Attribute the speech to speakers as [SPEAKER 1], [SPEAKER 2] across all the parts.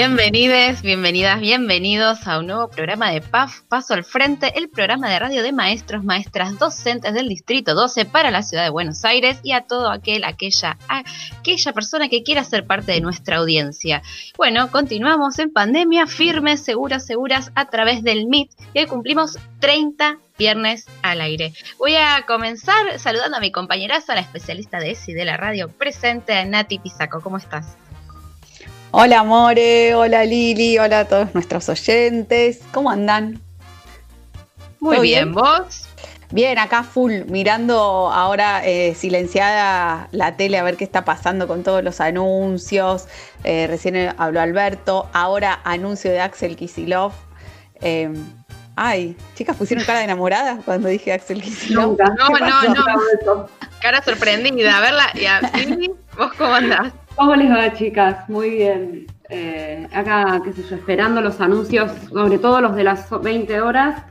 [SPEAKER 1] Bienvenides, bienvenidas, bienvenidos a un nuevo programa de PAF, Paso al Frente, el programa de radio de maestros, maestras, docentes del Distrito 12 para la ciudad de Buenos Aires y a todo aquel, aquella, aquella persona que quiera ser parte de nuestra audiencia. Bueno, continuamos en pandemia, firmes, seguras, seguras, a través del MIT, y hoy cumplimos 30 viernes al aire. Voy a comenzar saludando a mi compañeraza, la especialista de ESI de la radio presente, Nati Pisaco. ¿Cómo estás?
[SPEAKER 2] Hola More, hola Lili, hola a todos nuestros oyentes. ¿Cómo andan?
[SPEAKER 1] Muy bien? ¿vos?
[SPEAKER 2] Bien, acá full, mirando ahora eh, silenciada la tele a ver qué está pasando con todos los anuncios. Eh, recién habló Alberto, ahora anuncio de Axel Kisilov. Em, ay, chicas pusieron cara de enamorada cuando dije Axel Kisilov.
[SPEAKER 1] No, no, no. Cara sorprendida. A verla, y a ¿vos cómo andás?
[SPEAKER 3] ¿Cómo les va, chicas? Muy bien. Eh, acá, qué sé yo, esperando los anuncios, sobre todo los de las 20 horas,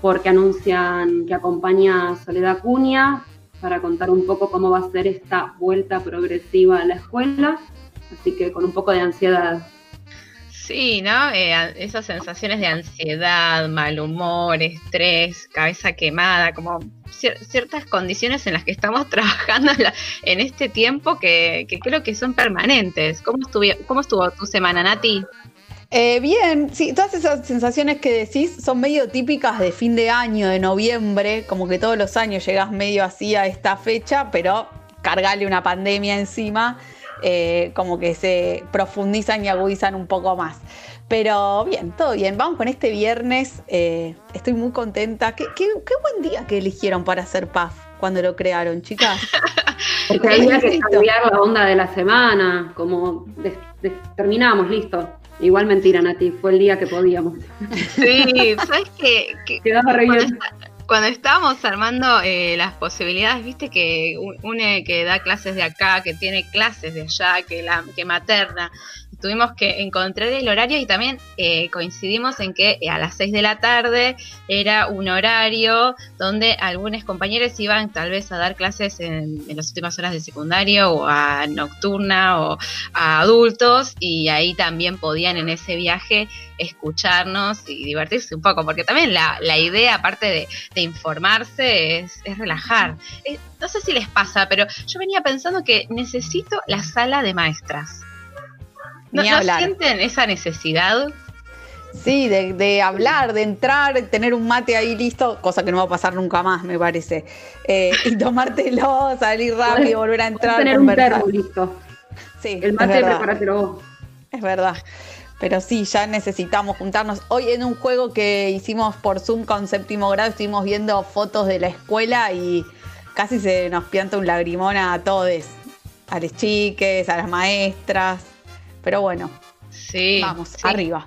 [SPEAKER 3] porque anuncian que acompaña Soledad Cuña para contar un poco cómo va a ser esta vuelta progresiva a la escuela. Así que con un poco de ansiedad.
[SPEAKER 1] Sí, ¿no? Eh, esas sensaciones de ansiedad, mal humor, estrés, cabeza quemada, como ciertas condiciones en las que estamos trabajando en este tiempo que, creo que son permanentes. ¿Cómo, cómo estuvo tu semana, Nati?
[SPEAKER 2] Eh, bien, sí, todas esas sensaciones que decís son medio típicas de fin de año, de noviembre, como que todos los años llegas medio así a esta fecha, pero cargarle una pandemia encima, eh, como que se profundizan y agudizan un poco más. Pero bien, todo bien. Vamos con este viernes. Eh, estoy muy contenta. ¿Qué, buen día que eligieron para hacer PAF cuando lo crearon, chicas.
[SPEAKER 3] Porque había que cambiar la onda de la semana, como terminamos, listo. Igual mentira, Nati, fue el día que podíamos.
[SPEAKER 1] Sí, ¿sabes qué? Que, Quedaba re cuando estábamos armando eh, las posibilidades, viste que une que da clases de acá, que tiene clases de allá, que la que materna, tuvimos que encontrar el horario y también eh, coincidimos en que a las 6 de la tarde era un horario donde algunos compañeros iban tal vez a dar clases en, las últimas horas de secundario o a nocturna o a adultos y ahí también podían en ese viaje escucharnos y divertirse un poco, porque también la, idea, aparte de, informarse, es, relajar. Eh, no sé si les pasa, pero yo venía pensando que necesito la sala de maestras. ¿No, sienten esa necesidad?
[SPEAKER 2] Sí, de, hablar, de entrar, tener un mate ahí listo, cosa que no va a pasar nunca más, me parece. Eh, y tomártelo, salir rápido, volver a entrar.
[SPEAKER 3] Tener un termo listo. Sí, el mate, prepáratelo vos.
[SPEAKER 2] Es verdad. Pero sí, ya necesitamos juntarnos. Hoy en un juego que hicimos por Zoom con séptimo grado, estuvimos viendo fotos de la escuela y casi se nos pianta un lagrimón a todos. A las chiques, a las maestras. Pero bueno, sí, vamos, arriba.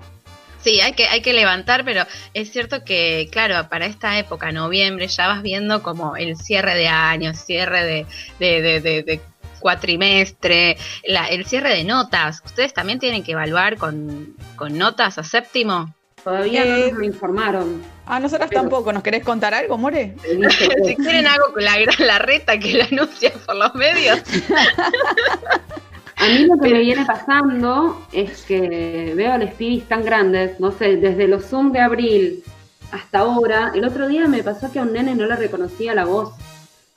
[SPEAKER 1] Sí, hay que, hay que levantar, pero es cierto que, claro, para esta época, noviembre, ya vas viendo como el cierre de año, cierre de, de, de, cuatrimestre, el cierre de notas. ¿Ustedes también tienen que evaluar con, notas a séptimo?
[SPEAKER 3] Todavía no nos lo informaron.
[SPEAKER 2] A nosotras tampoco. ¿Nos querés contar algo, More?
[SPEAKER 1] si quieren algo con la gran la reta que la anuncia por los medios.
[SPEAKER 3] A mí lo que me viene pasando es que veo a los pibis tan grandes, no sé, desde los Zoom de abril hasta ahora. El otro día me pasó que a un nene no le reconocía la voz.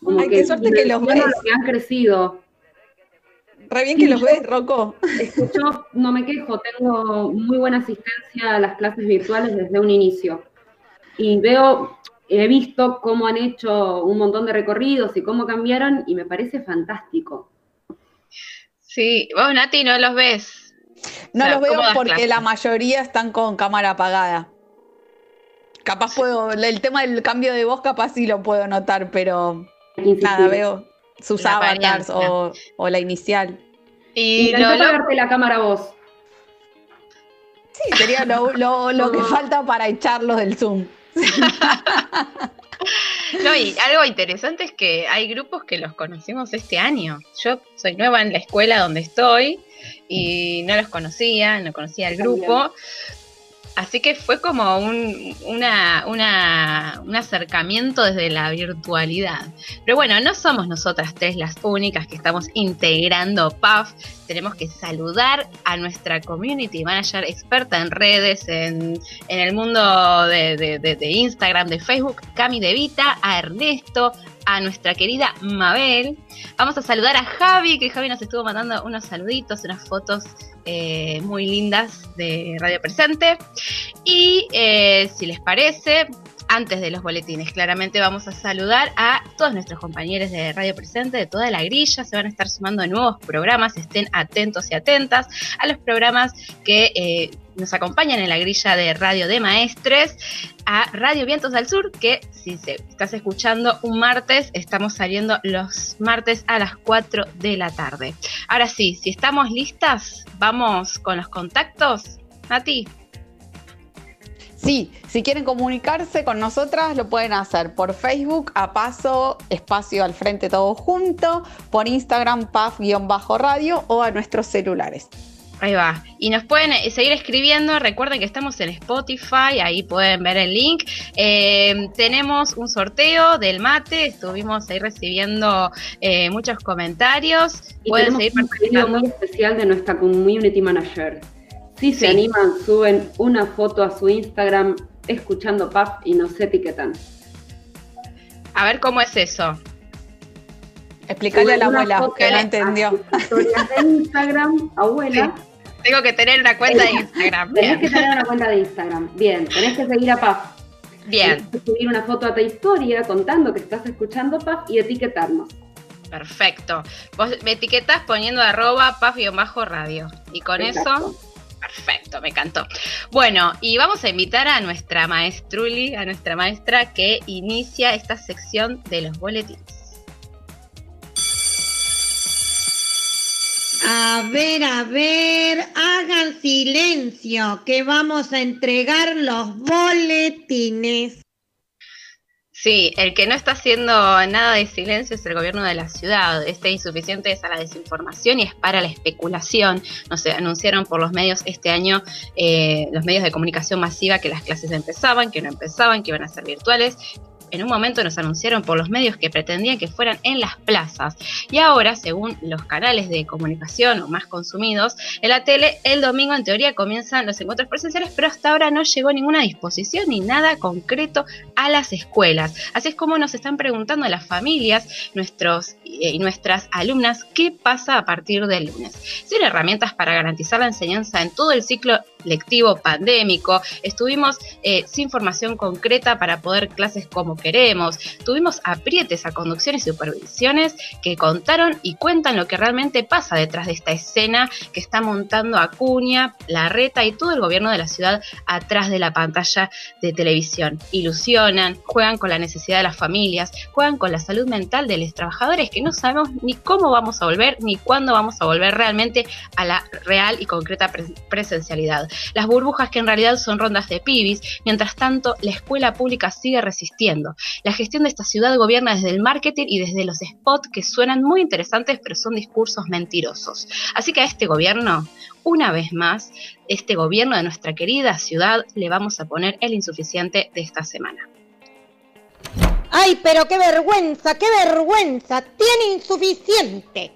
[SPEAKER 2] Como Ay, que qué suerte que los ves.
[SPEAKER 3] que han crecido.
[SPEAKER 2] Re bien que los ves, Rocco.
[SPEAKER 3] Escucho, no me quejo, tengo muy buena asistencia a las clases virtuales desde un inicio. Y veo, he visto cómo han hecho un montón de recorridos y cómo cambiaron y me parece fantástico.
[SPEAKER 1] Sí, vos Nati no los ves.
[SPEAKER 2] No los veo porque la mayoría están con cámara apagada. Capaz puedo, el tema del cambio de voz capaz sí lo puedo notar, pero nada, veo sus avatars o, la inicial.
[SPEAKER 3] Y no apagarte la cámara vos.
[SPEAKER 2] Sí, sería lo, lo que falta para echarlos del Zoom.
[SPEAKER 1] No, y algo interesante es que hay grupos que los conocimos este año. Yo soy nueva en la escuela donde estoy y no los conocía, no conocía el grupo. Así que fue como un, un acercamiento desde la virtualidad. Pero bueno, no somos nosotras tres las únicas que estamos integrando PAF. Tenemos que saludar a nuestra community manager experta en redes, en, el mundo de, de, Instagram, de Facebook, Cami De Vita, a Ernesto, a nuestra querida Mabel. Vamos a saludar a Javi, que Javi nos estuvo mandando unos saluditos, unas fotos eh, muy lindas de Radio Presente. Y eh, si les parece, antes de los boletines, claramente vamos a saludar a todos nuestros compañeros de Radio Presente, de toda la grilla, se van a estar sumando nuevos programas, estén atentos y atentas a los programas que eh, nos acompañan en la grilla de Radio de Maestres, a Radio Vientos del Sur, que si se, estás escuchando un martes, estamos saliendo los martes a las 4 de la tarde. Ahora sí, si estamos listas, vamos con los contactos. Nati.
[SPEAKER 2] Sí, si quieren comunicarse con nosotras, lo pueden hacer por Facebook, a paso, espacio al frente todo junto, por Instagram, paf-radio o a nuestros celulares.
[SPEAKER 1] Ahí va. Y nos pueden eh, seguir escribiendo. Recuerden que estamos en Spotify, ahí pueden ver el link. Eh, tenemos un sorteo del mate. Estuvimos ahí recibiendo eh, muchos comentarios.
[SPEAKER 3] Y pueden seguir un pedido muy especial de nuestra community manager. Si se animan, suben una foto a su Instagram escuchando PAF y nos etiquetan.
[SPEAKER 1] A ver cómo es eso.
[SPEAKER 2] Explicarle a la abuela que no entendió.
[SPEAKER 3] Historias de Instagram, abuela.
[SPEAKER 1] Tengo que tener una cuenta de Instagram.
[SPEAKER 3] Tenés que tener una cuenta de Instagram. Bien, tenés que seguir a Paf.
[SPEAKER 1] Bien.
[SPEAKER 3] Tenés que subir una foto a tu historia contando que estás escuchando Paf y etiquetarnos.
[SPEAKER 1] Perfecto. Vos me etiquetas poniendo arroba paf-radio. Y con eso Perfecto, me encantó. Bueno, y vamos a invitar a nuestra maestruli, a nuestra maestra que inicia esta sección de los boletines.
[SPEAKER 4] A ver, a ver, hagan silencio, que vamos a entregar los boletines.
[SPEAKER 1] Sí, el que no está haciendo nada de silencio es el gobierno de la ciudad. Este insuficiente es a la desinformación y es para la especulación. No se anunciaron por los medios este año, eh, los medios de comunicación masiva, que las clases empezaban, que no empezaban, que iban a ser virtuales en un momento nos anunciaron por los medios que pretendían que fueran en las plazas. Y ahora, según los canales de comunicación más consumidos, en la tele, el domingo en teoría comienzan los encuentros presenciales, pero hasta ahora no llegó ninguna disposición ni nada concreto a las escuelas. Así es como nos están preguntando las familias, nuestros y nuestras alumnas, qué pasa a partir del lunes. Sin herramientas para garantizar la enseñanza en todo el ciclo lectivo pandémico, estuvimos eh, sin formación concreta para poder clases como queremos, tuvimos aprietes a conducciones y supervisiones que contaron y cuentan lo que realmente pasa detrás de esta escena que está montando Acuña, Larreta y todo el gobierno de la ciudad atrás de la pantalla de televisión. Ilusionan, juegan con la necesidad de las familias, juegan con la salud mental de los trabajadores que no sabemos ni cómo vamos a volver ni cuándo vamos a volver realmente a la real y concreta presencialidad. Las burbujas que en realidad son rondas de pibis, mientras tanto la escuela pública sigue resistiendo. La gestión de esta ciudad gobierna desde el marketing y desde los spots que suenan muy interesantes pero son discursos mentirosos. Así que a este gobierno, una vez más, este gobierno de nuestra querida ciudad le vamos a poner el insuficiente de esta semana.
[SPEAKER 4] ¡Ay, pero qué vergüenza, qué vergüenza! ¡Tiene insuficiente!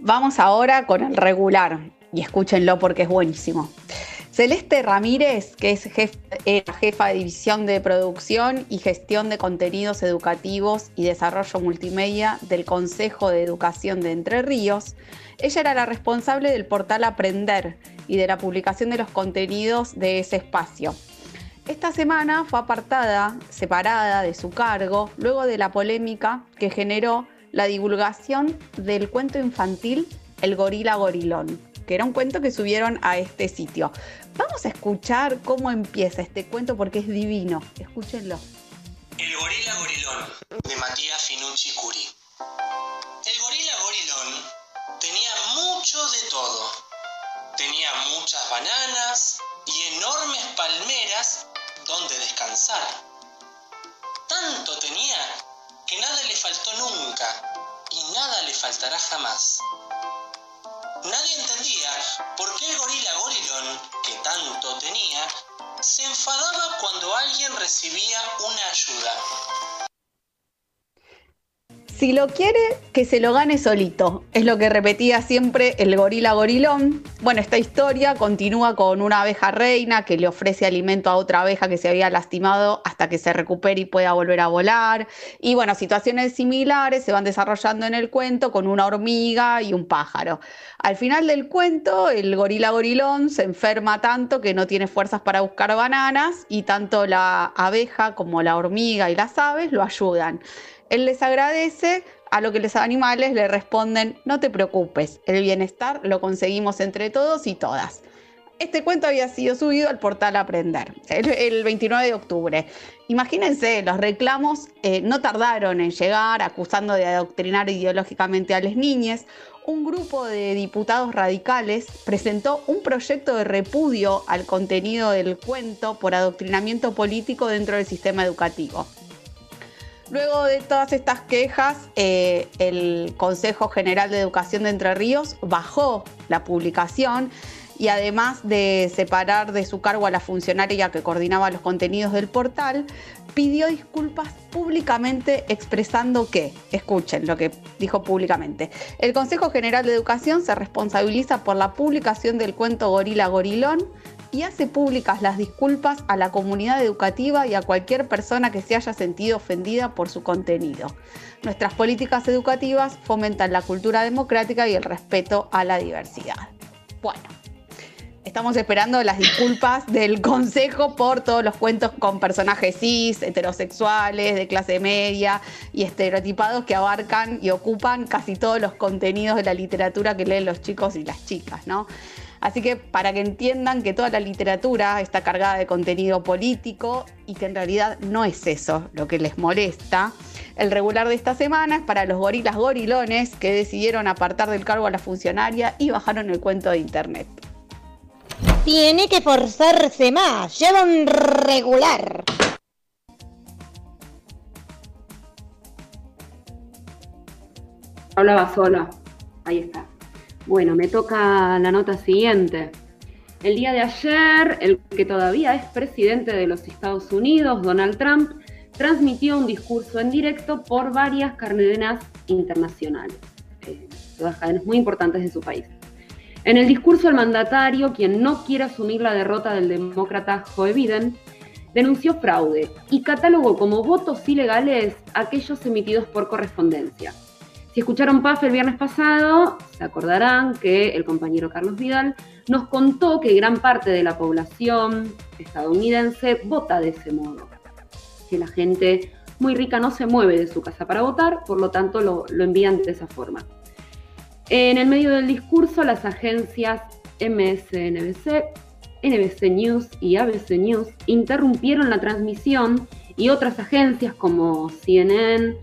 [SPEAKER 2] Vamos ahora con el regular y escúchenlo porque es buenísimo. Celeste Ramírez, que es jefa de división de producción y gestión de contenidos educativos y desarrollo multimedia del Consejo de Educación de Entre Ríos, ella era la responsable del portal Aprender y de la publicación de los contenidos de ese espacio. Esta semana fue apartada, separada de su cargo, luego de la polémica que generó la divulgación del cuento infantil El gorila gorilón que era un cuento que subieron a este sitio. Vamos a escuchar cómo empieza este cuento porque es divino. Escúchenlo.
[SPEAKER 5] El gorila gorilón de Matías Finucci Curi. El gorila gorilón tenía mucho de todo. Tenía muchas bananas y enormes palmeras donde descansar. Tanto tenía que nada le faltó nunca y nada le faltará jamás. Nadie entendía por qué el gorila gorilón, que tanto tenía, se enfadaba cuando alguien recibía una ayuda.
[SPEAKER 2] Si lo quiere, que se lo gane solito. Es lo que repetía siempre el gorila gorilón. Bueno, esta historia continúa con una abeja reina que le ofrece alimento a otra abeja que se había lastimado hasta que se recupere y pueda volver a volar. Y bueno, situaciones similares se van desarrollando en el cuento con una hormiga y un pájaro. Al final del cuento, el gorila gorilón se enferma tanto que no tiene fuerzas para buscar bananas y tanto la abeja como la hormiga y las aves lo ayudan. Él les agradece, a lo que los animales le responden, no te preocupes, el bienestar lo conseguimos entre todos y todas. Este cuento había sido subido al portal Aprender el, 29 de octubre. Imagínense, los reclamos eh, no tardaron en llegar acusando de adoctrinar ideológicamente a las niñas. Un grupo de diputados radicales presentó un proyecto de repudio al contenido del cuento por adoctrinamiento político dentro del sistema educativo. Luego de todas estas quejas, eh, el Consejo General de Educación de Entre Ríos bajó la publicación y además de separar de su cargo a la funcionaria que coordinaba los contenidos del portal, pidió disculpas públicamente expresando que, escuchen lo que dijo públicamente, el Consejo General de Educación se responsabiliza por la publicación del cuento Gorila Gorilón y hace públicas las disculpas a la comunidad educativa y a cualquier persona que se haya sentido ofendida por su contenido. Nuestras políticas educativas fomentan la cultura democrática y el respeto a la diversidad. Bueno, estamos esperando las disculpas del Consejo por todos los cuentos con personajes cis, heterosexuales, de clase media y estereotipados que abarcan y ocupan casi todos los contenidos de la literatura que leen los chicos y las chicas, ¿no? Así que para que entiendan que toda la literatura está cargada de contenido político y que en realidad no es eso lo que les molesta, el regular de esta semana es para los gorilas gorilones que decidieron apartar del cargo a la funcionaria y bajaron el cuento de internet.
[SPEAKER 4] Tiene que forzarse más, lleva un regular.
[SPEAKER 3] Hablaba sola, ahí está. Bueno, me toca la nota siguiente. El día de ayer, el que todavía es presidente de los Estados Unidos, Donald Trump, transmitió un discurso en directo por varias cadenas internacionales, eh, todas cadenas muy importantes de su país. En el discurso, el mandatario, quien no quiere asumir la derrota del demócrata Joe Biden, denunció fraude y catalogó como votos ilegales aquellos emitidos por correspondencia. Si escucharon PAF el viernes pasado, se acordarán que el compañero Carlos Vidal nos contó que gran parte de la población estadounidense vota de ese modo. Que la gente muy rica no se mueve de su casa para votar, por lo tanto lo, lo envían de esa forma. En el medio del discurso, las agencias MSNBC, NBC News y ABC News interrumpieron la transmisión y otras agencias como CNN,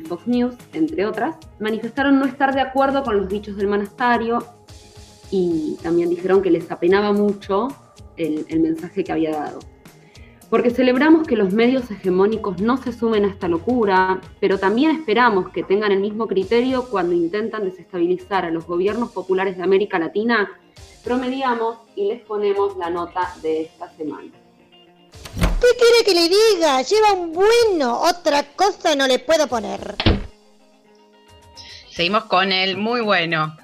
[SPEAKER 3] Fox News, entre otras, manifestaron no estar de acuerdo con los dichos del monasterio y también dijeron que les apenaba mucho el, mensaje que había dado. Porque celebramos que los medios hegemónicos no se sumen a esta locura, pero también esperamos que tengan el mismo criterio cuando intentan desestabilizar a los gobiernos populares de América Latina, promediamos y les ponemos la nota de esta semana.
[SPEAKER 4] ¿Qué quiere que le diga? Lleva un bueno. Otra cosa no le puedo poner.
[SPEAKER 1] Seguimos con el muy bueno.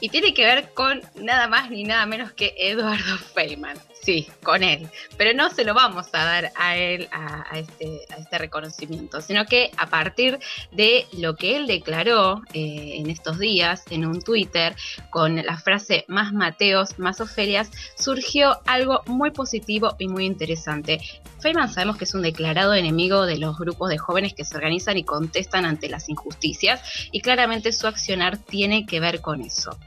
[SPEAKER 1] Y tiene que ver con nada más ni nada menos que Eduardo Feynman. Sí, con él. Pero no se lo vamos a dar a él, a, este, este, reconocimiento, sino que a partir de lo que él declaró eh, en estos días en un Twitter con la frase más Mateos, más Ofelias, surgió algo muy positivo y muy interesante. Feynman sabemos que es un declarado enemigo de los grupos de jóvenes que se organizan y contestan ante las injusticias y claramente su accionar tiene que ver con eso.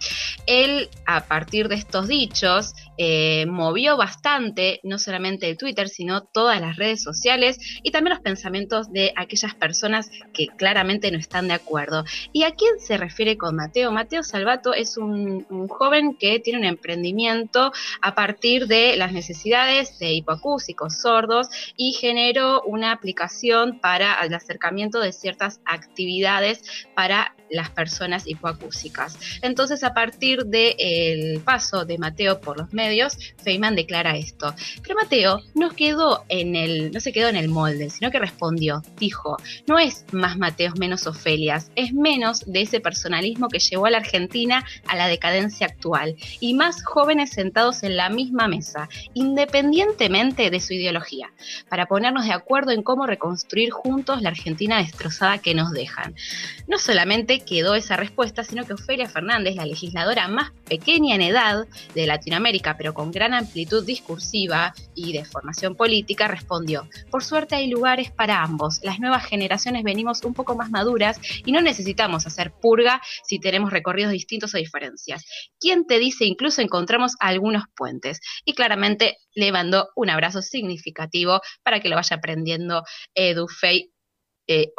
[SPEAKER 1] Él, a partir de estos dichos, eh, movió bastante, no solamente el Twitter, sino todas las redes sociales y también los pensamientos de aquellas personas que claramente no están de acuerdo. ¿Y a quién se refiere con Mateo? Mateo Salvato es un, joven que tiene un emprendimiento a partir de las necesidades de hipoacúsicos sordos y generó una aplicación para el acercamiento de ciertas actividades para las personas hipoacúsicas. Entonces, a partir del paso de Mateo por los medios, Feynman declara esto. Pero Mateo no quedó en el, no se quedó en el molde, sino que respondió, dijo, no es más Mateos menos Ofelias, es menos de ese personalismo que llevó a la Argentina a la decadencia actual y más jóvenes sentados en la misma mesa, independientemente de su ideología, para ponernos de acuerdo en cómo reconstruir juntos la Argentina destrozada que nos dejan. No solamente quedó esa respuesta, sino que Ofelia Fernández, la legisladora más pequeña en edad de Latinoamérica, pero con gran amplitud discursiva y de formación política, respondió, por suerte hay lugares para ambos, las nuevas generaciones venimos un poco más maduras y no necesitamos hacer purga si tenemos recorridos distintos o diferencias. ¿Quién te dice incluso encontramos algunos puentes? Y claramente le mandó un abrazo significativo para que lo vaya aprendiendo Edufei eh.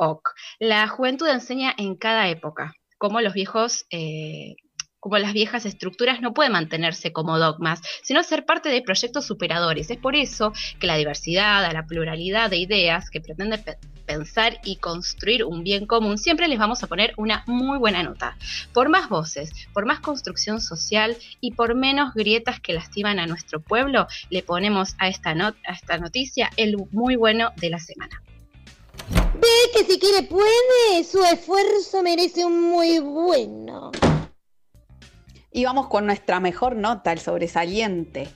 [SPEAKER 1] La juventud enseña en cada época, como los viejos eh, como las viejas estructuras no pueden mantenerse como dogmas, sino ser parte de proyectos superadores. Es por eso que la diversidad, la pluralidad de ideas que pretende pensar y construir un bien común, siempre les vamos a poner una muy buena nota. Por más voces, por más construcción social y por menos grietas que lastiman a nuestro pueblo, le ponemos a esta, a esta noticia el muy bueno de la semana.
[SPEAKER 4] Ve que si quiere puede, su esfuerzo merece un muy bueno.
[SPEAKER 2] Y vamos con nuestra mejor nota, el sobresaliente.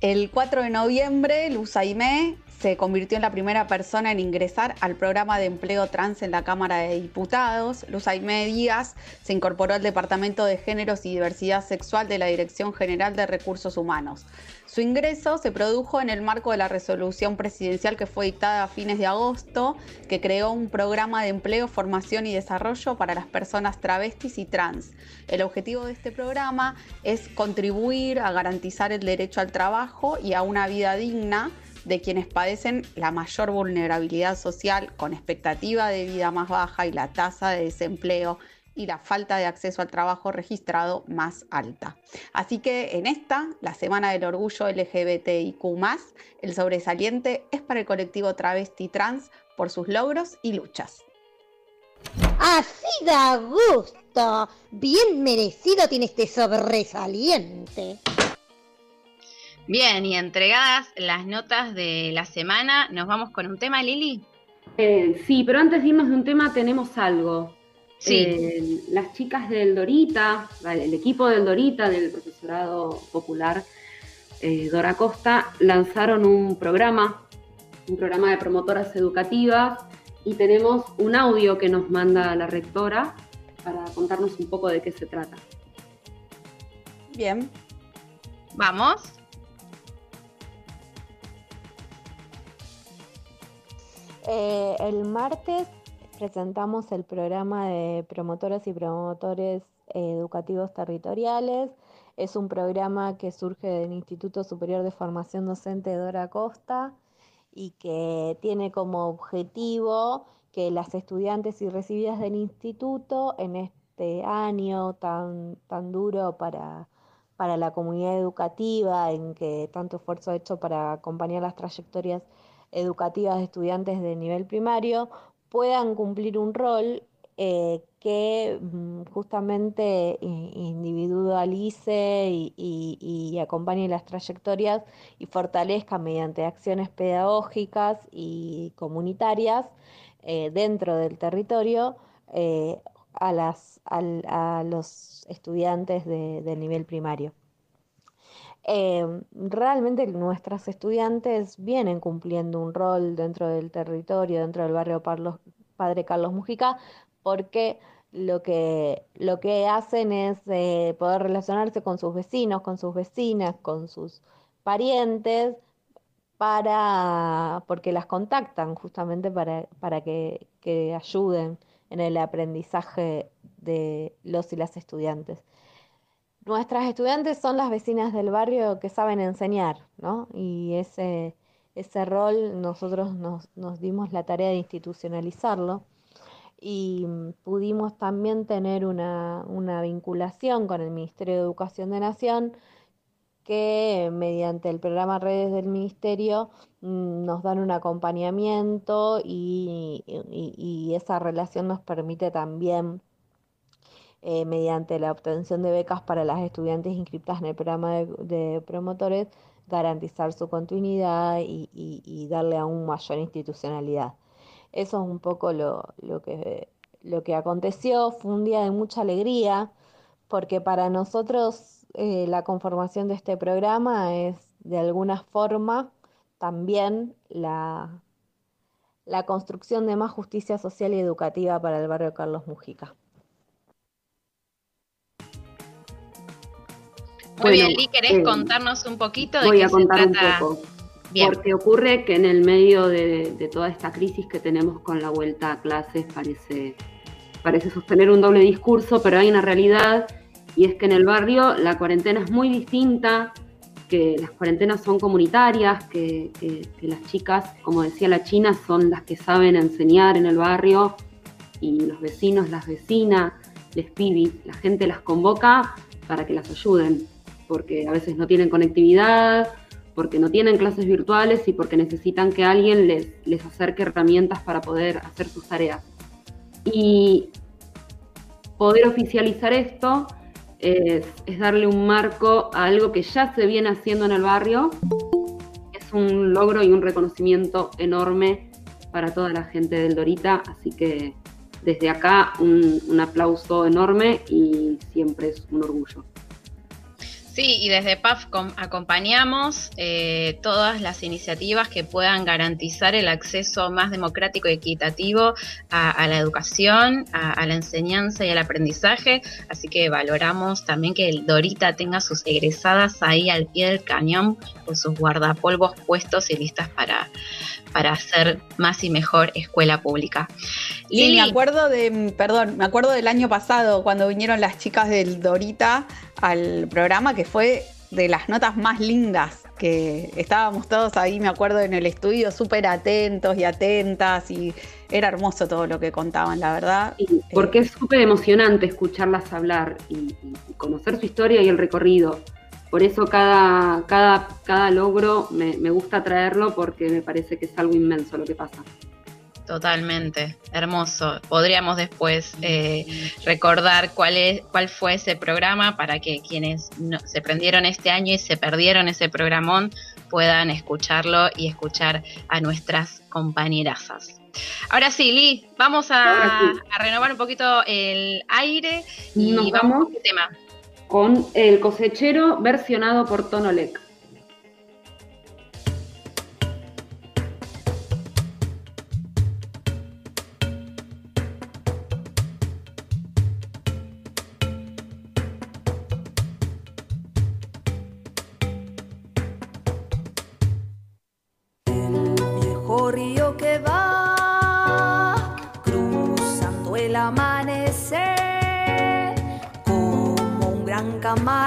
[SPEAKER 2] El 4 de noviembre, Luz Aimé se convirtió en la primera persona en ingresar al programa de empleo trans en la Cámara de Diputados. Luz Aimé Díaz se incorporó al Departamento de Géneros y Diversidad Sexual de la Dirección General de Recursos Humanos. Su ingreso se produjo en el marco de la resolución presidencial que fue dictada a fines de agosto, que creó un programa de empleo, formación y desarrollo para las personas travestis y trans. El objetivo de este programa es contribuir a garantizar el derecho al trabajo y a una vida digna de quienes padecen la mayor vulnerabilidad social con expectativa de vida más baja y la tasa de desempleo y la falta de acceso al trabajo registrado más alta. Así que en esta, la Semana del Orgullo LGBTIQ, el sobresaliente es para el colectivo travesti trans por sus logros y luchas.
[SPEAKER 4] Así da gusto. Bien merecido tiene este sobresaliente.
[SPEAKER 1] Bien, y entregadas las notas de la semana, ¿nos vamos con un tema, Lili?
[SPEAKER 3] Eh, sí, pero antes de irnos de un tema tenemos algo. Sí. Eh, las chicas del Dorita, el equipo del Dorita, del profesorado popular eh, Dora Costa, lanzaron un programa, un programa de promotoras educativas, y tenemos un audio que nos manda la rectora para contarnos un poco de qué se trata.
[SPEAKER 2] Bien.
[SPEAKER 1] Vamos.
[SPEAKER 6] Eh, el martes presentamos el programa de promotoras y promotores educativos territoriales. Es un programa que surge del Instituto Superior de Formación Docente Dora Costa y que tiene como objetivo que las estudiantes y recibidas del instituto en este año tan, tan duro para, para la comunidad educativa, en que tanto esfuerzo ha hecho para acompañar las trayectorias educativas de estudiantes de nivel primario, puedan cumplir un rol eh, que mm, justamente individualice y, acompañe las trayectorias y fortalezca mediante acciones pedagógicas y comunitarias eh, dentro del territorio eh, a, los estudiantes de nivel primario. Em, realmente nuestras estudiantes vienen cumpliendo un rol dentro del territorio, dentro del barrio Padre Carlos Mujica, porque lo que, lo que hacen es eh, poder relacionarse con sus vecinos, con sus vecinas, con sus parientes, para, porque las contactan justamente para, para que, que ayuden en el aprendizaje de los y las estudiantes. Nuestras estudiantes son las vecinas del barrio que saben enseñar, ¿no? Y ese, ese rol nosotros nos, dimos la tarea de institucionalizarlo y mm, pudimos también tener una, vinculación con el Ministerio de Educación de Nación que mediante el programa Redes del Ministerio mm, nos dan un acompañamiento y, y esa relación nos permite también eh, mediante la obtención de becas para las estudiantes inscritas en el programa de, promotores, garantizar su continuidad y, darle aún mayor institucionalidad. Eso es un poco lo, que, lo que aconteció, fue un día de mucha alegría, porque para nosotros eh, la conformación de este programa es de alguna forma también la, la construcción de más justicia social y educativa para el barrio Carlos Mujica.
[SPEAKER 1] Muy bien, Lee, ¿querés eh, contarnos un poquito de
[SPEAKER 3] voy a contar un poco. Porque ocurre que en el medio de, toda esta crisis que tenemos con la vuelta a clases parece, parece sostener un doble discurso, pero hay una realidad y es que en el barrio la cuarentena es muy distinta, que las cuarentenas son comunitarias, que, las chicas, como decía la China, son las que saben enseñar en el barrio y los vecinos, las vecinas, les pibis, la gente las convoca para que las ayuden porque a veces no tienen conectividad, porque no tienen clases virtuales y porque necesitan que alguien les, les acerque herramientas para poder hacer sus tareas. Y poder oficializar esto es, darle un marco a algo que ya se viene haciendo en el barrio. Es un logro y un reconocimiento enorme para toda la gente del Dorita, así que desde acá un aplauso enorme y siempre es un orgullo.
[SPEAKER 1] Sí, y desde PAF acompañamos eh, todas las iniciativas que puedan garantizar el acceso más democrático y equitativo a, la educación, a, la enseñanza y al aprendizaje. Así que valoramos también que el Dorita tenga sus egresadas ahí al pie del cañón con sus guardapolvos puestos y listas para, para hacer más y mejor escuela pública.
[SPEAKER 2] Sí, me acuerdo de, perdón, me acuerdo del año pasado cuando vinieron las chicas del Dorita al programa que fue de las notas más lindas que estábamos todos ahí, me acuerdo, en el estudio súper atentos y atentas y era hermoso todo lo que contaban, la verdad.
[SPEAKER 3] porque es súper emocionante escucharlas hablar y, conocer su historia y el recorrido. Por eso cada, cada, cada logro me, me gusta traerlo porque me parece que es algo inmenso lo que pasa.
[SPEAKER 1] Totalmente, hermoso. Podríamos después eh, recordar cuál, es, cuál fue ese programa para que quienes se prendieron este año y se perdieron ese programón puedan escucharlo y escuchar a nuestras compañerazas. Ahora sí, Lee, vamos a, renovar un poquito el aire y vamos, vamos con tema.
[SPEAKER 3] Con el cosechero versionado por Tonolec.
[SPEAKER 7] Malo tal,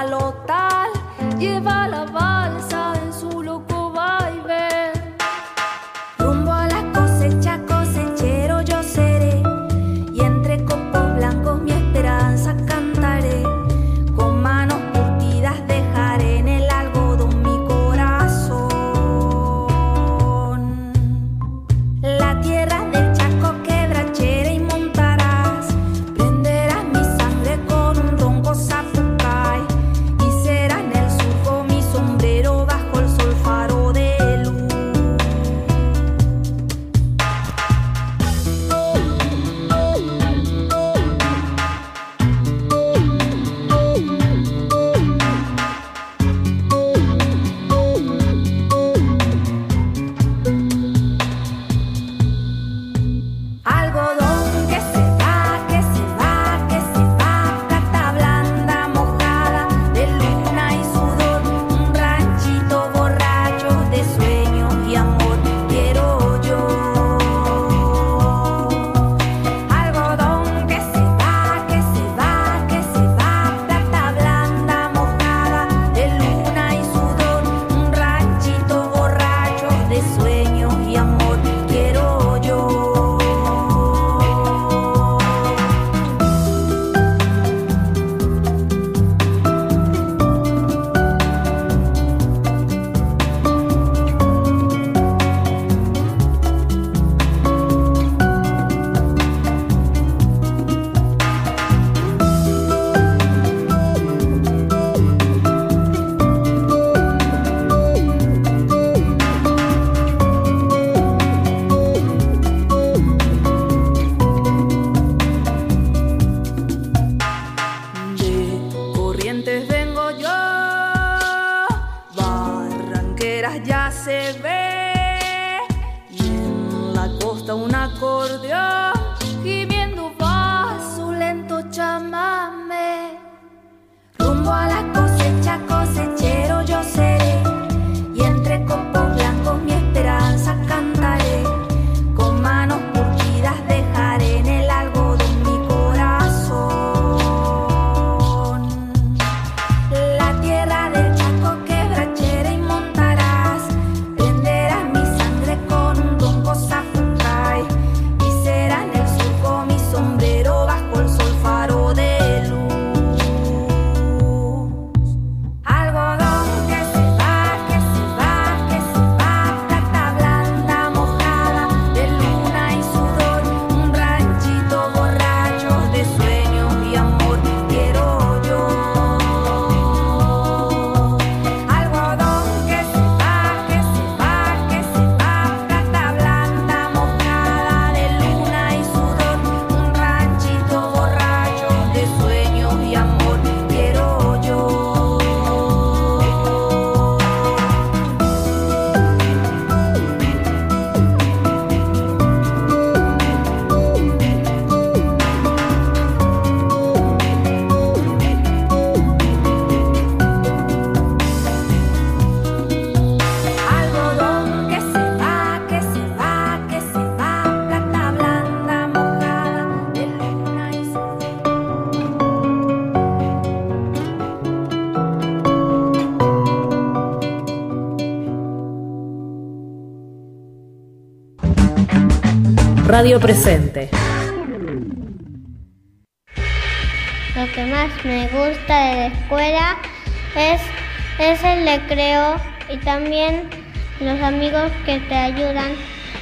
[SPEAKER 8] Radio Presente.
[SPEAKER 9] Lo que más me gusta de la escuela es, es el recreo y también los amigos que te ayudan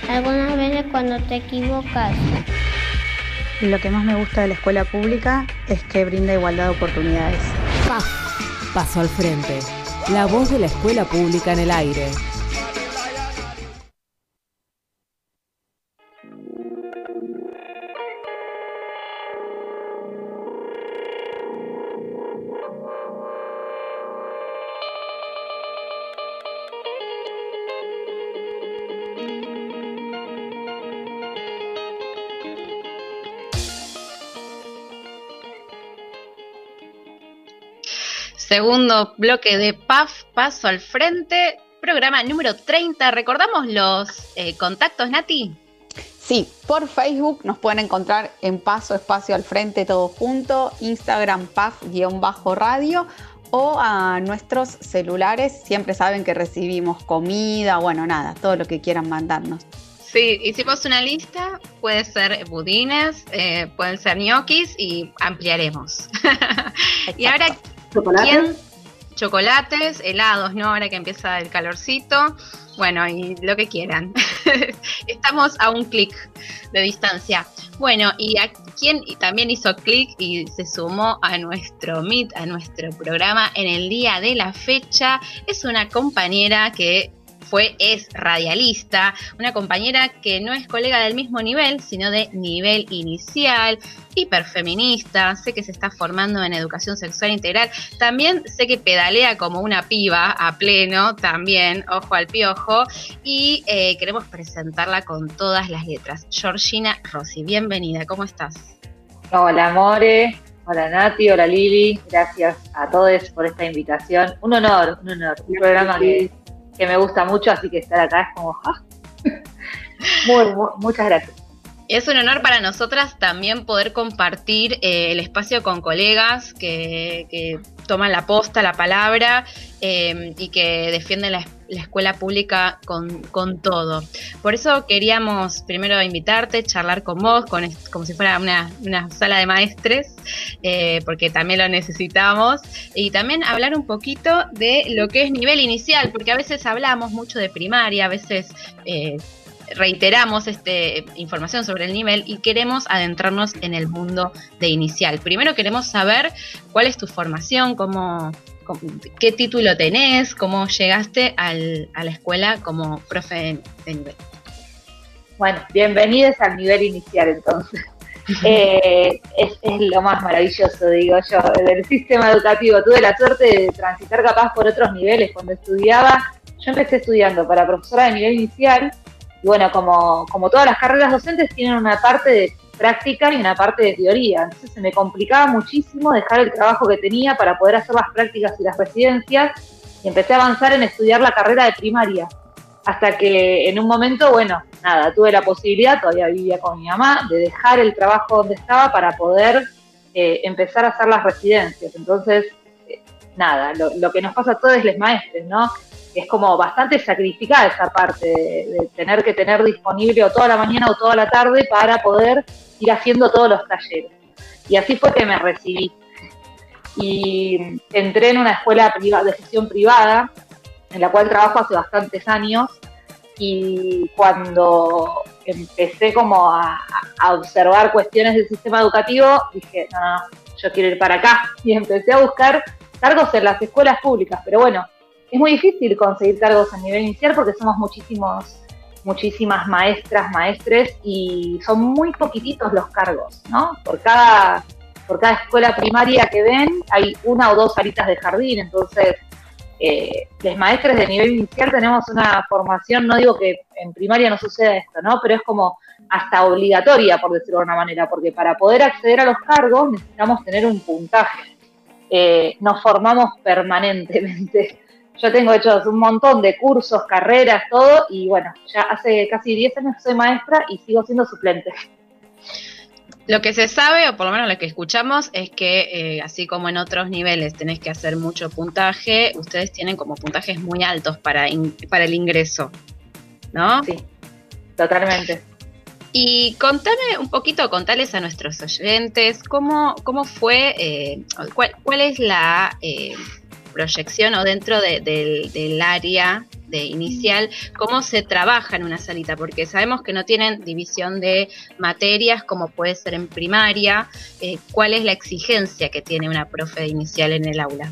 [SPEAKER 9] algunas veces cuando te equivocas.
[SPEAKER 2] Lo que más me gusta de la escuela pública es que brinda igualdad de oportunidades.
[SPEAKER 8] Paso al frente. La voz de la escuela pública en el aire.
[SPEAKER 1] Segundo bloque de PAF, paso al frente, programa número 30. ¿Recordamos los eh, contactos, Nati?
[SPEAKER 2] Sí, por Facebook nos pueden encontrar en Paso Espacio al Frente todo junto, Instagram PAF-radio o a nuestros celulares. Siempre saben que recibimos comida, bueno, nada, todo lo que quieran mandarnos.
[SPEAKER 1] Sí, hicimos una lista, puede ser budines, eh, pueden ser ñoquis y ampliaremos. y ahora, ¿quién? Chocolates, helados, ¿no? Ahora que empieza el calorcito. Bueno, y lo que quieran. Estamos a un clic de distancia. Bueno, y a quien también hizo clic y se sumó a nuestro Meet, a nuestro programa en el día de la fecha, es una compañera que fue, es radialista, una compañera que no es colega del mismo nivel, sino de nivel inicial, hiperfeminista, sé que se está formando en educación sexual integral, también sé que pedalea como una piba a pleno, también, ojo al piojo, y eh, queremos presentarla con todas las letras. Georgina Rossi, bienvenida, ¿cómo estás?
[SPEAKER 10] Hola, More. Hola, Nati. Hola, Lili. Gracias a todos por esta invitación. Un honor, un honor. Un programa que, que me gusta mucho, así que estar acá es como... ¡ah! Muy, muchas gracias.
[SPEAKER 1] Es un honor para nosotras también poder compartir eh, el espacio con colegas que, que toman la posta, la palabra eh, y que defienden la, la escuela pública con, con todo. Por eso queríamos primero invitarte, charlar con vos, con, como si fuera una, una sala de maestres, eh, porque también lo necesitamos, y también hablar un poquito de lo que es nivel inicial, porque a veces hablamos mucho de primaria, a veces... eh, reiteramos este información sobre el nivel y queremos adentrarnos en el mundo de inicial. Primero queremos saber cuál es tu formación, cómo- qué título tenés, cómo llegaste al- a la escuela como profe de, nivel.
[SPEAKER 10] Bueno, bienvenidos al nivel inicial entonces. Eh, es, es lo más maravilloso, digo yo, del sistema educativo. Tuve la suerte de transitar capaz por otros niveles cuando estudiaba yo empecé estudiando para profesora de nivel inicial y bueno, como, como todas las carreras docentes tienen una parte de práctica y una parte de teoría. Entonces se me complicaba muchísimo dejar el trabajo que tenía para poder hacer las prácticas y las residencias y empecé a avanzar en estudiar la carrera de primaria. Hasta que en un momento, bueno, nada, tuve la posibilidad, todavía vivía con mi mamá, de dejar el trabajo donde estaba para poder eh, empezar a hacer las residencias. Entonces, eh, nada, lo, que nos pasa a todos los maestros, ¿no? Es como bastante sacrificada esa parte de, tener que tener disponible o toda la mañana o toda la tarde para poder ir haciendo todos los talleres. Y así fue que me recibí. Y entré en una escuela de gestión privada, en la cual trabajo hace bastantes años, y cuando empecé como a, observar cuestiones del sistema educativo, dije, no, no, yo quiero ir para acá, y empecé a buscar cargos en las escuelas públicas, pero bueno, es muy difícil conseguir cargos a nivel inicial porque somos muchísimos muchísimas maestras, maestres y son muy poquititos los cargos, ¿no? Por cada, por cada escuela primaria que ven hay una o dos salitas de jardín, entonces eh, los de nivel inicial tenemos una formación, no digo que en primaria no suceda esto, ¿no? Pero es como hasta obligatoria, por decirlo de una manera, porque para poder acceder a los cargos necesitamos tener un puntaje. Eh, nos formamos permanentemente. Yo tengo hechos un montón de cursos, carreras, todo, y bueno, ya hace casi 10 años que soy maestra y sigo siendo suplente.
[SPEAKER 1] Lo que se sabe, o por lo menos lo que escuchamos, es que eh, así como en otros niveles tenés que hacer mucho puntaje, ustedes tienen como puntajes muy altos para, para el ingreso, ¿no?
[SPEAKER 10] Sí, totalmente.
[SPEAKER 1] Y contame un poquito, contales a nuestros oyentes cómo, cómo fue, eh, cuál, cuál, es la eh, proyección o dentro del área de inicial, cómo se trabaja en una salita, porque sabemos que no tienen división de materias como puede ser en primaria. Eh, ¿Cuál es la exigencia que tiene una profe de inicial en el aula?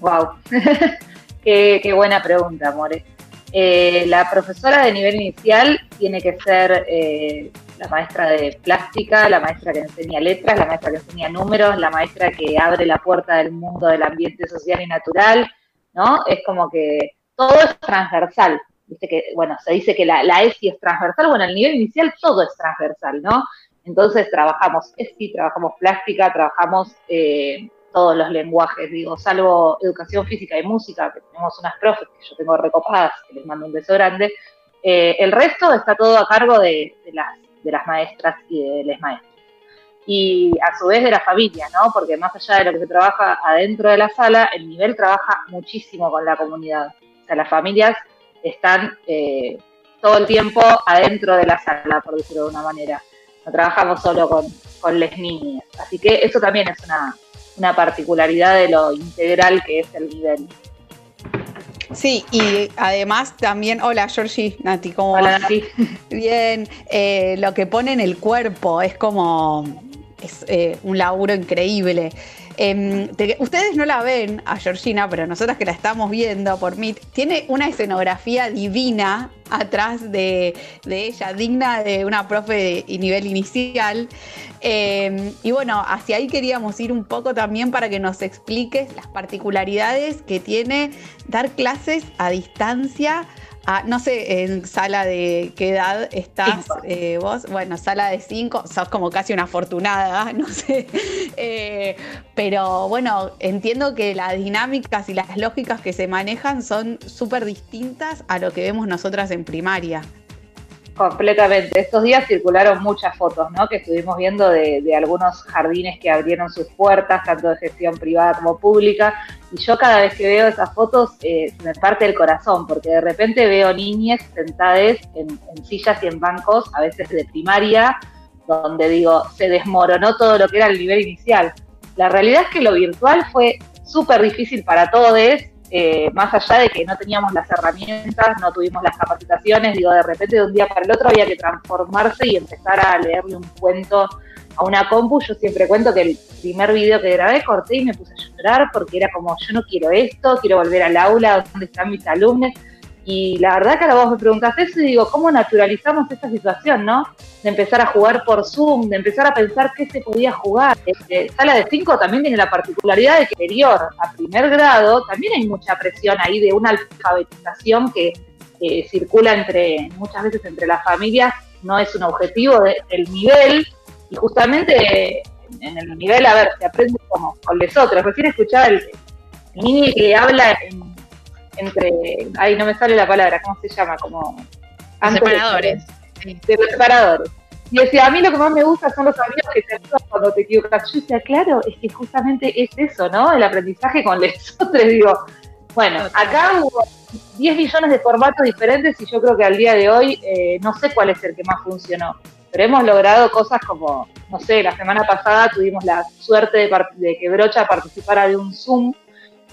[SPEAKER 10] Wow, qué, buena pregunta, More. Eh, la profesora de nivel inicial tiene que ser eh, la maestra de plástica, la maestra que enseña letras, la maestra que enseña números, la maestra que abre la puerta del mundo del ambiente social y natural, ¿no? Es como que todo es transversal. Viste que, bueno, se dice que la, ESI es transversal, bueno, al nivel inicial todo es transversal, ¿no? Entonces trabajamos ESI, trabajamos plástica, trabajamos eh, todos los lenguajes, digo, salvo educación física y música, que tenemos unas profes que yo tengo recopadas, que les mando un beso grande, eh, el resto está todo a cargo de, de las de las maestras y de los maestros. Y a su vez de la familia, ¿no? Porque más allá de lo que se trabaja adentro de la sala, el nivel trabaja muchísimo con la comunidad. O sea, las familias están eh, todo el tiempo adentro de la sala, por decirlo de una manera. No trabajamos solo con, con las niñas. Así que eso también es una, una particularidad de lo integral que es el nivel.
[SPEAKER 2] Sí, y además también, hola Georgie, Nati, ¿cómo
[SPEAKER 10] Hola Nati.
[SPEAKER 2] Bien, eh, lo que pone en el cuerpo es como, es eh, un laburo increíble. Em, ustedes no la ven a Georgina, pero nosotras que la estamos viendo por Meet, tiene una escenografía divina atrás de, ella, digna de una profe de nivel inicial. Em, y bueno, hacia ahí queríamos ir un poco también para que nos expliques las particularidades que tiene dar clases a distancia Ah, no sé en sala de qué edad estás eh, vos. Bueno, sala de cinco, sos como casi una afortunada, no sé. Eh, pero bueno, entiendo que las dinámicas y las lógicas que se manejan son súper distintas a lo que vemos nosotras en primaria.
[SPEAKER 10] Completamente. Estos días circularon muchas fotos, ¿no? Que estuvimos viendo de, algunos jardines que abrieron sus puertas, tanto de gestión privada como pública. Y yo cada vez que veo esas fotos eh, me parte el corazón, porque de repente veo niñas sentadas en, sillas y en bancos, a veces de primaria, donde digo, se desmoronó todo lo que era el nivel inicial. La realidad es que lo virtual fue súper difícil para todos eh, más allá de que no teníamos las herramientas, no tuvimos las capacitaciones, digo, de repente de un día para el otro había que transformarse y empezar a leerle un cuento a una compu. Yo siempre cuento que el primer video que grabé corté y me puse a llorar porque era como, yo no quiero esto, quiero volver al aula, ¿dónde están mis alumnos? Y la verdad que ahora vos me preguntaste eso y digo, ¿cómo naturalizamos esta situación, no? De empezar a jugar por Zoom, de empezar a pensar qué se podía jugar. Este, sala de 5 también tiene la particularidad de que exterior a primer grado también hay mucha presión ahí de una alfabetización que circula entre muchas veces entre las familias, no es un objetivo del nivel y justamente en el nivel, a ver, se aprende como con los otros. Recién escuchaba el, niño que habla entre, ahí no me sale la palabra, ¿cómo se llama? Como...
[SPEAKER 1] separadores.
[SPEAKER 10] De, los separadores. Y decía, a mí lo que más me gusta son los amigos que te ayudan cuando te equivocas. Yo decía, claro, es que justamente es eso, ¿no? El aprendizaje con los otros. Digo, bueno, acá hubo 10 millones de formatos diferentes y yo creo que al día de hoy eh, no sé cuál es el que más funcionó pero hemos logrado cosas como, no sé, la semana pasada tuvimos la suerte de, que Brocha participara de un Zoom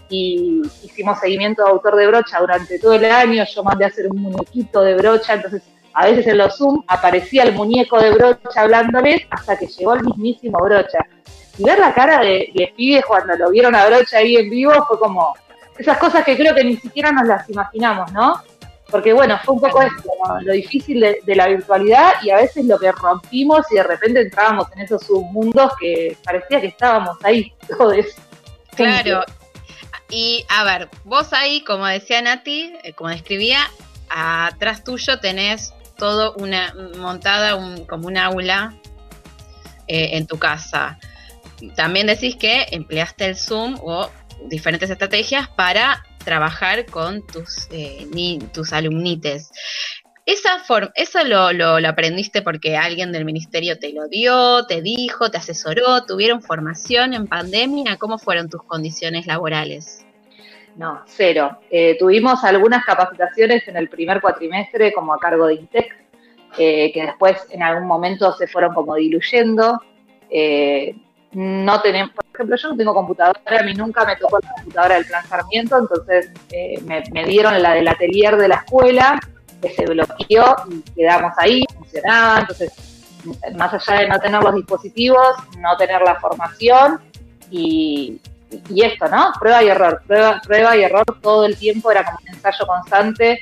[SPEAKER 10] y hicimos seguimiento de autor de Brocha durante todo el año, yo mandé a hacer un muñequito de Brocha, entonces a veces en los Zoom aparecía el muñeco de Brocha hablándoles hasta que llegó el mismísimo Brocha. Y ver la cara de, de pibes cuando lo vieron a Brocha ahí en vivo fue como esas cosas que creo que ni siquiera nos las imaginamos, ¿no? Porque bueno, fue un poco esto, lo difícil de, la virtualidad y a veces lo que rompimos y de repente entrábamos en esos submundos que parecía que estábamos ahí todos.
[SPEAKER 1] Claro. Y a ver, vos ahí, como decía Nati, eh, como describía, atrás tuyo tenés todo una montada un, como un aula eh, en tu casa. También decís que empleaste el Zoom o diferentes estrategias para trabajar con tus, eh, tus alumnites. Esa ¿Eso lo, lo, aprendiste porque alguien del ministerio te lo dio, te dijo, te asesoró, tuvieron formación en pandemia? ¿Cómo fueron tus condiciones laborales?
[SPEAKER 10] No, cero. Eh, tuvimos algunas capacitaciones en el primer cuatrimestre como a cargo de INTEC, eh, que después en algún momento se fueron como diluyendo. Eh, no tenemos, por ejemplo, yo no tengo computadora, a mí nunca me tocó la computadora del plan Sarmiento, entonces eh, me, dieron la del atelier de la escuela, que se bloqueó y quedamos ahí, funcionaba, entonces más allá de no tener los dispositivos, no tener la formación y, esto, ¿no? Prueba y error, prueba, prueba y error todo el tiempo, era como un ensayo constante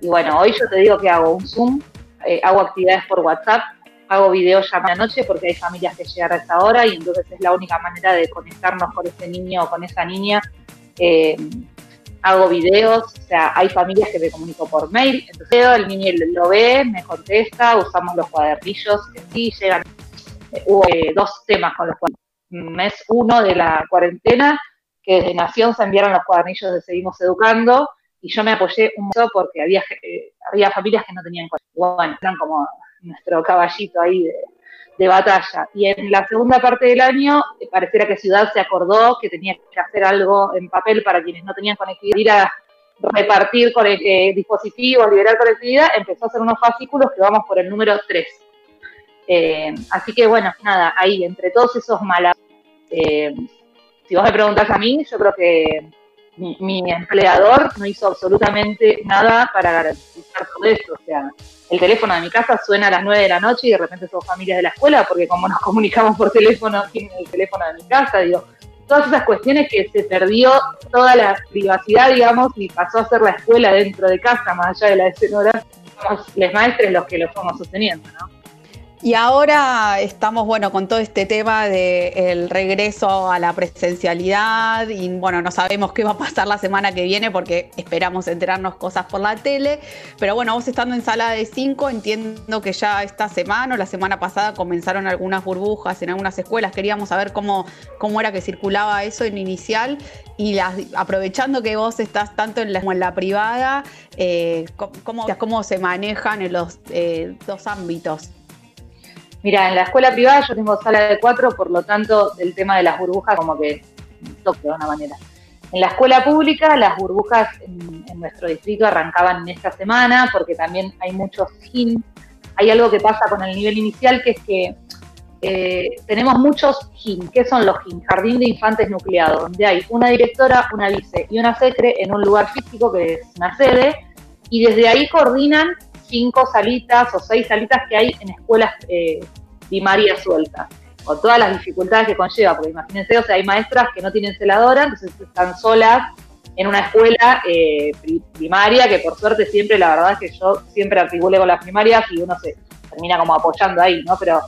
[SPEAKER 10] y bueno, hoy yo te digo que hago un Zoom, eh, hago actividades por WhatsApp, hago videollamada noche porque hay familias que llegan a esa hora y entonces es la única manera de conectarnos con ese niño o con esa niña. Eh, hago videos, o sea, hay familias que me comunico por mail, entonces el niño lo ve, me contesta, usamos los cuadernillos que sí llegan. Eh, hubo eh, dos temas con los cuales mes uno de la cuarentena, que desde Nación se enviaron los cuadernillos de Seguimos Educando, y yo me apoyé un montón porque había, había familias que no tenían bueno, eran como nuestro caballito ahí de, batalla. Y en la segunda parte del año, eh, pareciera que Ciudad se acordó que tenía que hacer algo en papel para quienes no tenían conectividad, ir a repartir con eh, dispositivos, liberar conectividad, empezó a hacer unos fascículos que vamos por el número 3. Eh, así que bueno, nada, ahí entre todos esos malas, si vos me preguntás a mí, yo creo que mi, empleador no hizo absolutamente nada para garantizar todo eso. O sea, el teléfono de mi casa suena a las 9 de la noche y de repente son familias de la escuela, porque como nos comunicamos por teléfono, tienen el teléfono de mi casa, digo, todas esas cuestiones que se perdió toda la privacidad, digamos, y pasó a ser la escuela dentro de casa, más allá de la escenografía, somos los maestros los que lo fuimos sosteniendo, ¿no?
[SPEAKER 2] Y ahora estamos, bueno, con todo este tema del regreso a la presencialidad y, bueno, no sabemos qué va a pasar la semana que viene porque esperamos enterarnos cosas por la tele. Pero bueno, vos estando en sala de 5, entiendo que ya esta semana o la semana pasada comenzaron algunas burbujas en algunas escuelas. Queríamos saber cómo, cómo era que circulaba eso en inicial y aprovechando que vos estás tanto en la, como en la privada, eh, cómo, cómo, se manejan en los eh, dos ámbitos.
[SPEAKER 10] Mira, en la escuela privada yo tengo sala de cuatro, por lo tanto, el tema de las burbujas como que toque de una manera. En la escuela pública, las burbujas en, nuestro distrito arrancaban en esta semana, porque también hay muchos GIN. Hay algo que pasa con el nivel inicial, que es que eh, tenemos muchos GIN. ¿Qué son los GIN? Jardín de Infantes Nucleado, donde hay una directora, una vice y una secre en un lugar físico que es una sede, y desde ahí coordinan cinco salitas o seis salitas que hay en escuelas eh, primarias sueltas, con todas las dificultades que conlleva, porque imagínense, o sea, hay maestras que no tienen celadora, entonces están solas en una escuela eh, primaria, que por suerte siempre, la verdad es que yo siempre articulé con las primarias y uno se termina como apoyando ahí, ¿no? Pero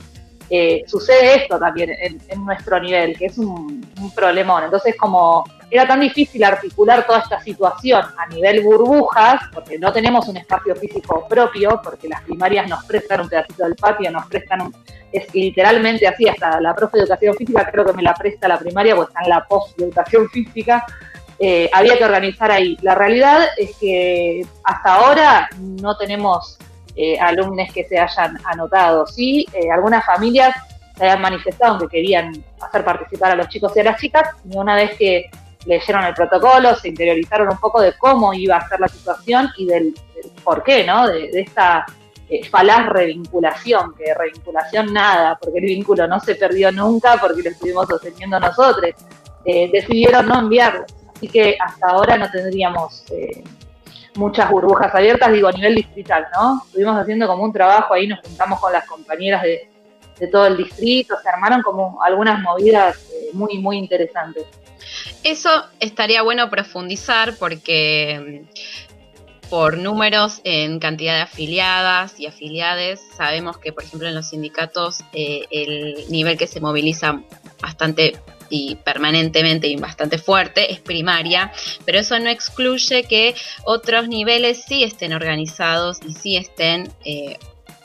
[SPEAKER 10] eh, sucede esto también en, nuestro nivel, que es un, problemón. Entonces, como era tan difícil articular toda esta situación a nivel burbujas, porque no tenemos un espacio físico propio, porque las primarias nos prestan un pedacito del patio, nos prestan un, es literalmente así, hasta la profe educación física creo que me la presta la primaria, porque está en la post educación física, eh, había que organizar ahí. La realidad es que hasta ahora no tenemos eh, alumnos que se hayan anotado. Sí, eh, algunas familias se habían manifestado que querían hacer participar a los chicos y a las chicas, y una vez que leyeron el protocolo, se interiorizaron un poco de cómo iba a ser la situación y del, por qué, ¿no? De, esta falaz revinculación, que revinculación nada, porque el vínculo no se perdió nunca porque lo estuvimos sosteniendo nosotros. decidieron no enviarlo. Así que hasta ahora no tendríamos eh, muchas burbujas abiertas, digo, a nivel distrital, ¿no? Estuvimos haciendo como un trabajo ahí, nos juntamos con las compañeras de, todo el distrito, se armaron como algunas movidas eh, muy, muy interesantes.
[SPEAKER 1] Eso estaría bueno profundizar porque mm, por números en cantidad de afiliadas y afiliades, sabemos que, por ejemplo, en los sindicatos eh, el nivel que se moviliza bastante y permanentemente y bastante fuerte es primaria, pero eso no excluye que otros niveles sí estén organizados y sí estén eh,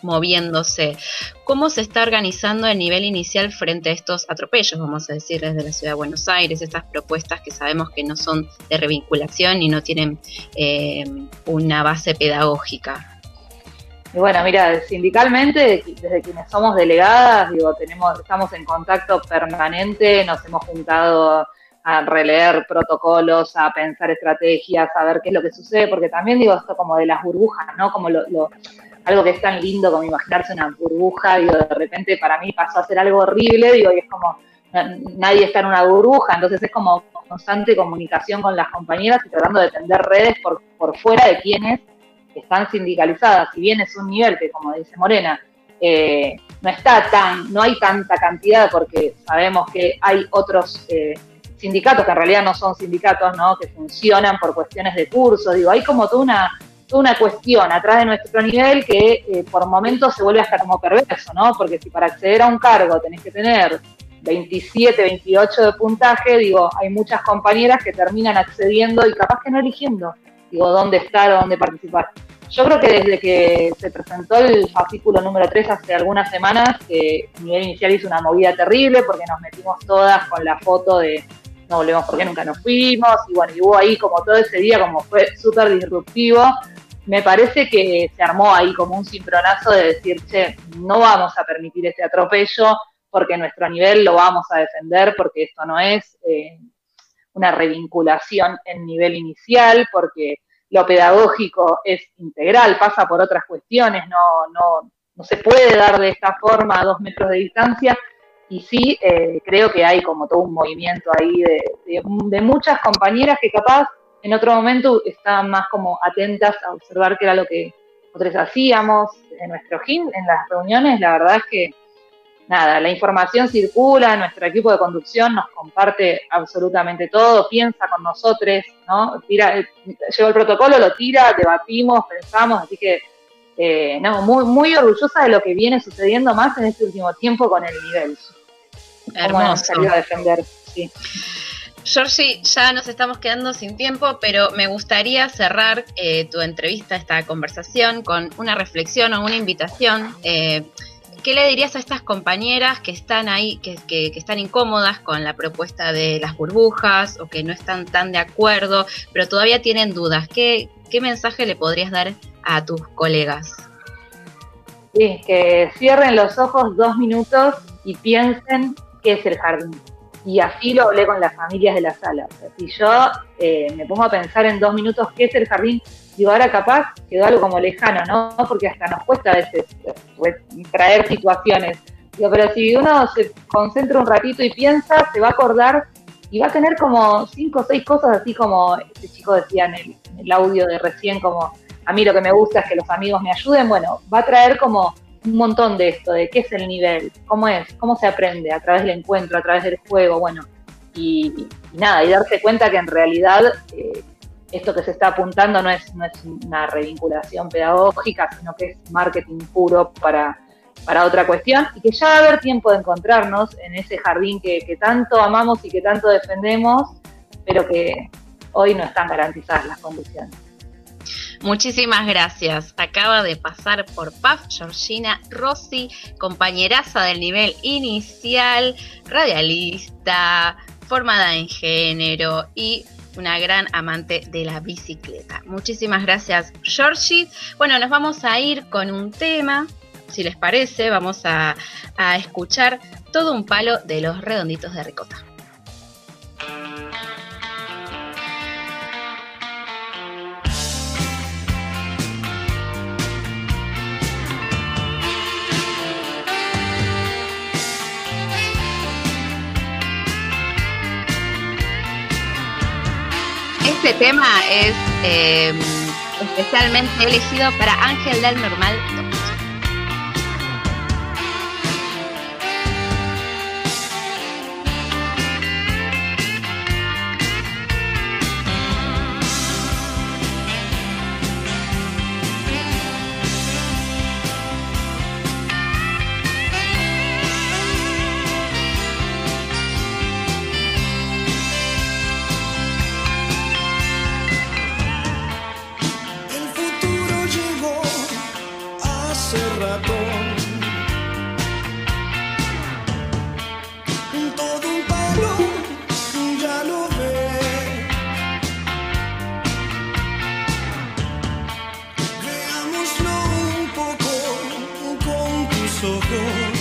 [SPEAKER 1] moviéndose. ¿Cómo se está organizando el nivel inicial frente a estos atropellos, vamos a decir, desde la Ciudad de Buenos Aires, estas propuestas que sabemos que no son de revinculación y no tienen eh, una base pedagógica?
[SPEAKER 10] Y bueno, mira, sindicalmente, desde quienes somos delegadas, digo, tenemos, estamos en contacto permanente, nos hemos juntado a releer protocolos, a pensar estrategias, a ver qué es lo que sucede, porque también digo esto como de las burbujas, ¿no? Como lo, algo que es tan lindo como imaginarse una burbuja, digo, de repente para mí pasó a ser algo horrible, digo, y es como nadie está en una burbuja, entonces es como constante comunicación con las compañeras y tratando de tender redes por, por fuera de quienes están sindicalizadas, si bien es un nivel que, como dice Morena, eh, no está tan, no hay tanta cantidad porque sabemos que hay otros eh, sindicatos que en realidad no son sindicatos, ¿no? Que funcionan por cuestiones de curso, digo, hay como toda una, una cuestión atrás de nuestro nivel que eh, por momentos se vuelve hasta como perverso, ¿no? Porque si para acceder a un cargo tenés que tener 27, 28 de puntaje, digo, hay muchas compañeras que terminan accediendo y capaz que no eligiendo digo, dónde estar o dónde participar. Yo creo que desde que se presentó el fascículo número 3 hace algunas semanas, que a nivel inicial hizo una movida terrible porque nos metimos todas con la foto de no volvemos porque nunca nos fuimos, y bueno, y hubo ahí como todo ese día como fue súper disruptivo, me parece que se armó ahí como un cimbronazo de decir, che, no vamos a permitir este atropello porque nuestro nivel lo vamos a defender, porque esto no es eh, una revinculación en nivel inicial, porque lo pedagógico es integral, pasa por otras cuestiones, no, no, no se puede dar de esta forma a dos metros de distancia, y sí eh, creo que hay como todo un movimiento ahí de, de, muchas compañeras que capaz en otro momento estaban más como atentas a observar qué era lo que nosotros hacíamos en nuestro GIM, en las reuniones, la verdad es que nada, la información circula, nuestro equipo de conducción nos comparte absolutamente todo, piensa con nosotros, ¿no? Tira, lleva el protocolo, lo tira, debatimos, pensamos, así que eh, no, muy, muy orgullosa de lo que viene sucediendo más en este último tiempo con el nivel.
[SPEAKER 1] Hermoso. a defender, sí. Georgie, ya nos estamos quedando sin tiempo, pero me gustaría cerrar eh, tu entrevista, esta conversación, con una reflexión o una invitación. Eh, ¿Qué le dirías a estas compañeras que están ahí, que, están incómodas con la propuesta de las burbujas o que no están tan de acuerdo, pero todavía tienen dudas? ¿Qué, mensaje le podrías dar a tus colegas?
[SPEAKER 10] Sí, que cierren los ojos dos minutos y piensen qué es el jardín. Y así lo hablé con las familias de la sala. si yo eh, me pongo a pensar en dos minutos qué es el jardín, digo, ahora capaz quedó algo como lejano, ¿no? Porque hasta nos cuesta a veces pues, traer situaciones. Digo, pero si uno se concentra un ratito y piensa, se va a acordar y va a tener como cinco o seis cosas, así como este chico decía en el, audio de recién, como a mí lo que me gusta es que los amigos me ayuden. Bueno, va a traer como un montón de esto, de qué es el nivel, cómo es, cómo se aprende a través del encuentro, a través del juego, bueno, y, nada, y darse cuenta que en realidad eh, esto que se está apuntando no es, no es una revinculación pedagógica, sino que es marketing puro para, para otra cuestión y que ya va a haber tiempo de encontrarnos en ese jardín que, que tanto amamos y que tanto defendemos, pero que hoy no están garantizadas las condiciones.
[SPEAKER 11] Muchísimas gracias. Acaba de pasar por PAF Georgina Rossi, compañeraza del nivel inicial, radialista, formada en género y una gran amante de la bicicleta. Muchísimas gracias, Georgie. Bueno, nos vamos a ir con un tema, si les parece, vamos a, a escuchar todo un palo de los redonditos de ricota. Este tema es eh, especialmente elegido para Ángel del Normal socorro.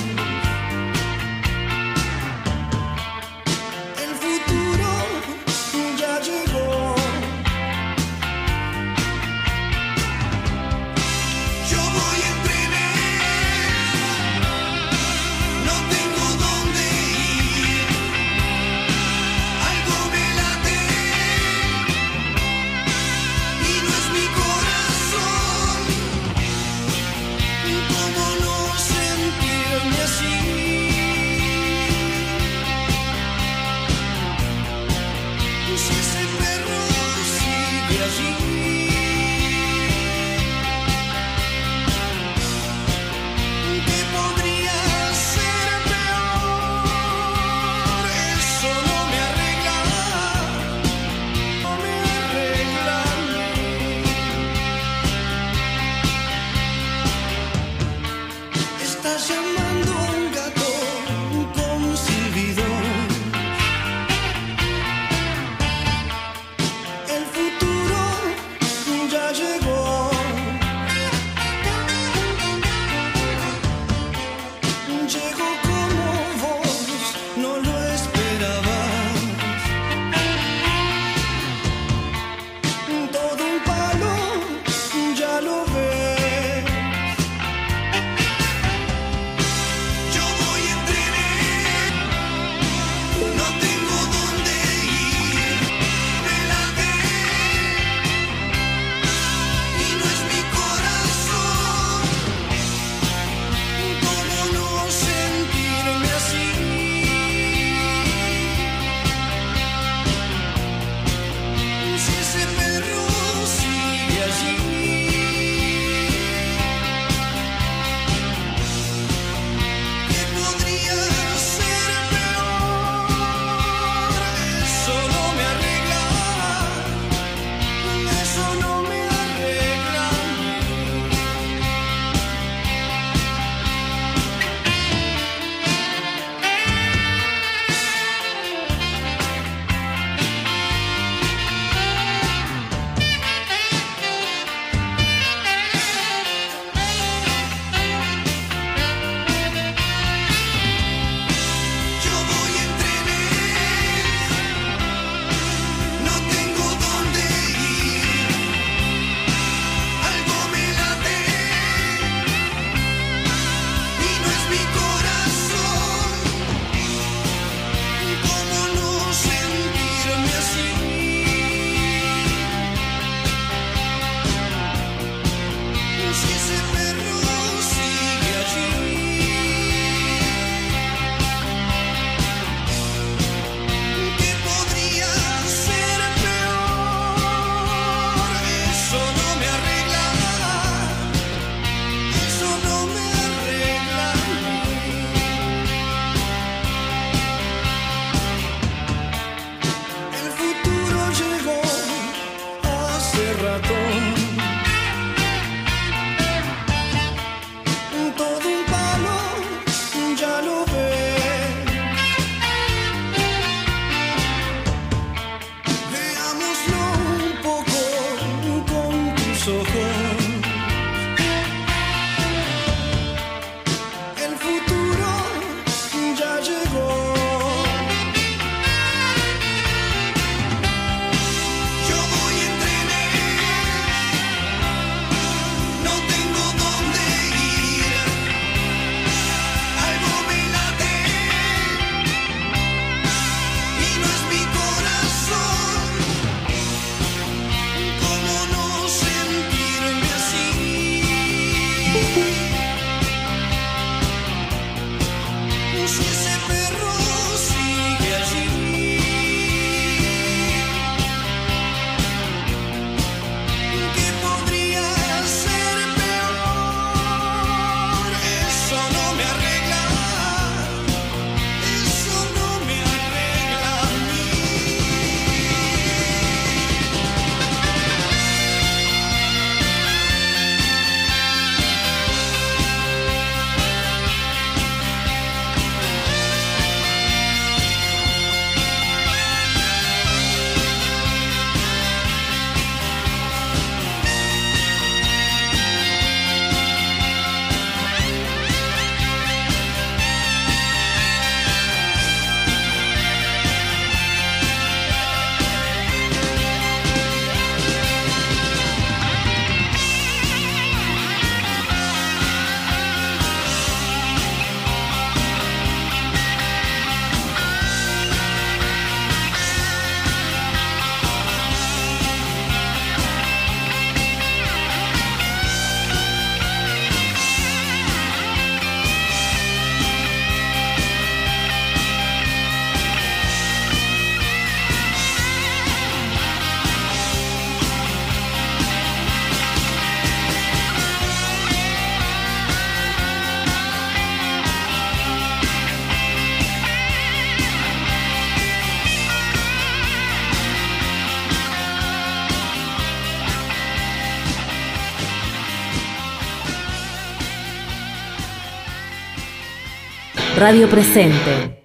[SPEAKER 8] Radio Presente.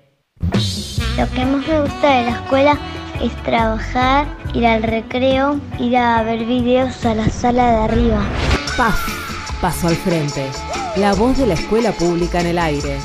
[SPEAKER 9] Lo que más me gusta de la escuela es trabajar, ir al recreo, ir a ver videos a la sala de arriba.
[SPEAKER 8] Paz, paso al frente. La voz de la escuela pública en el aire.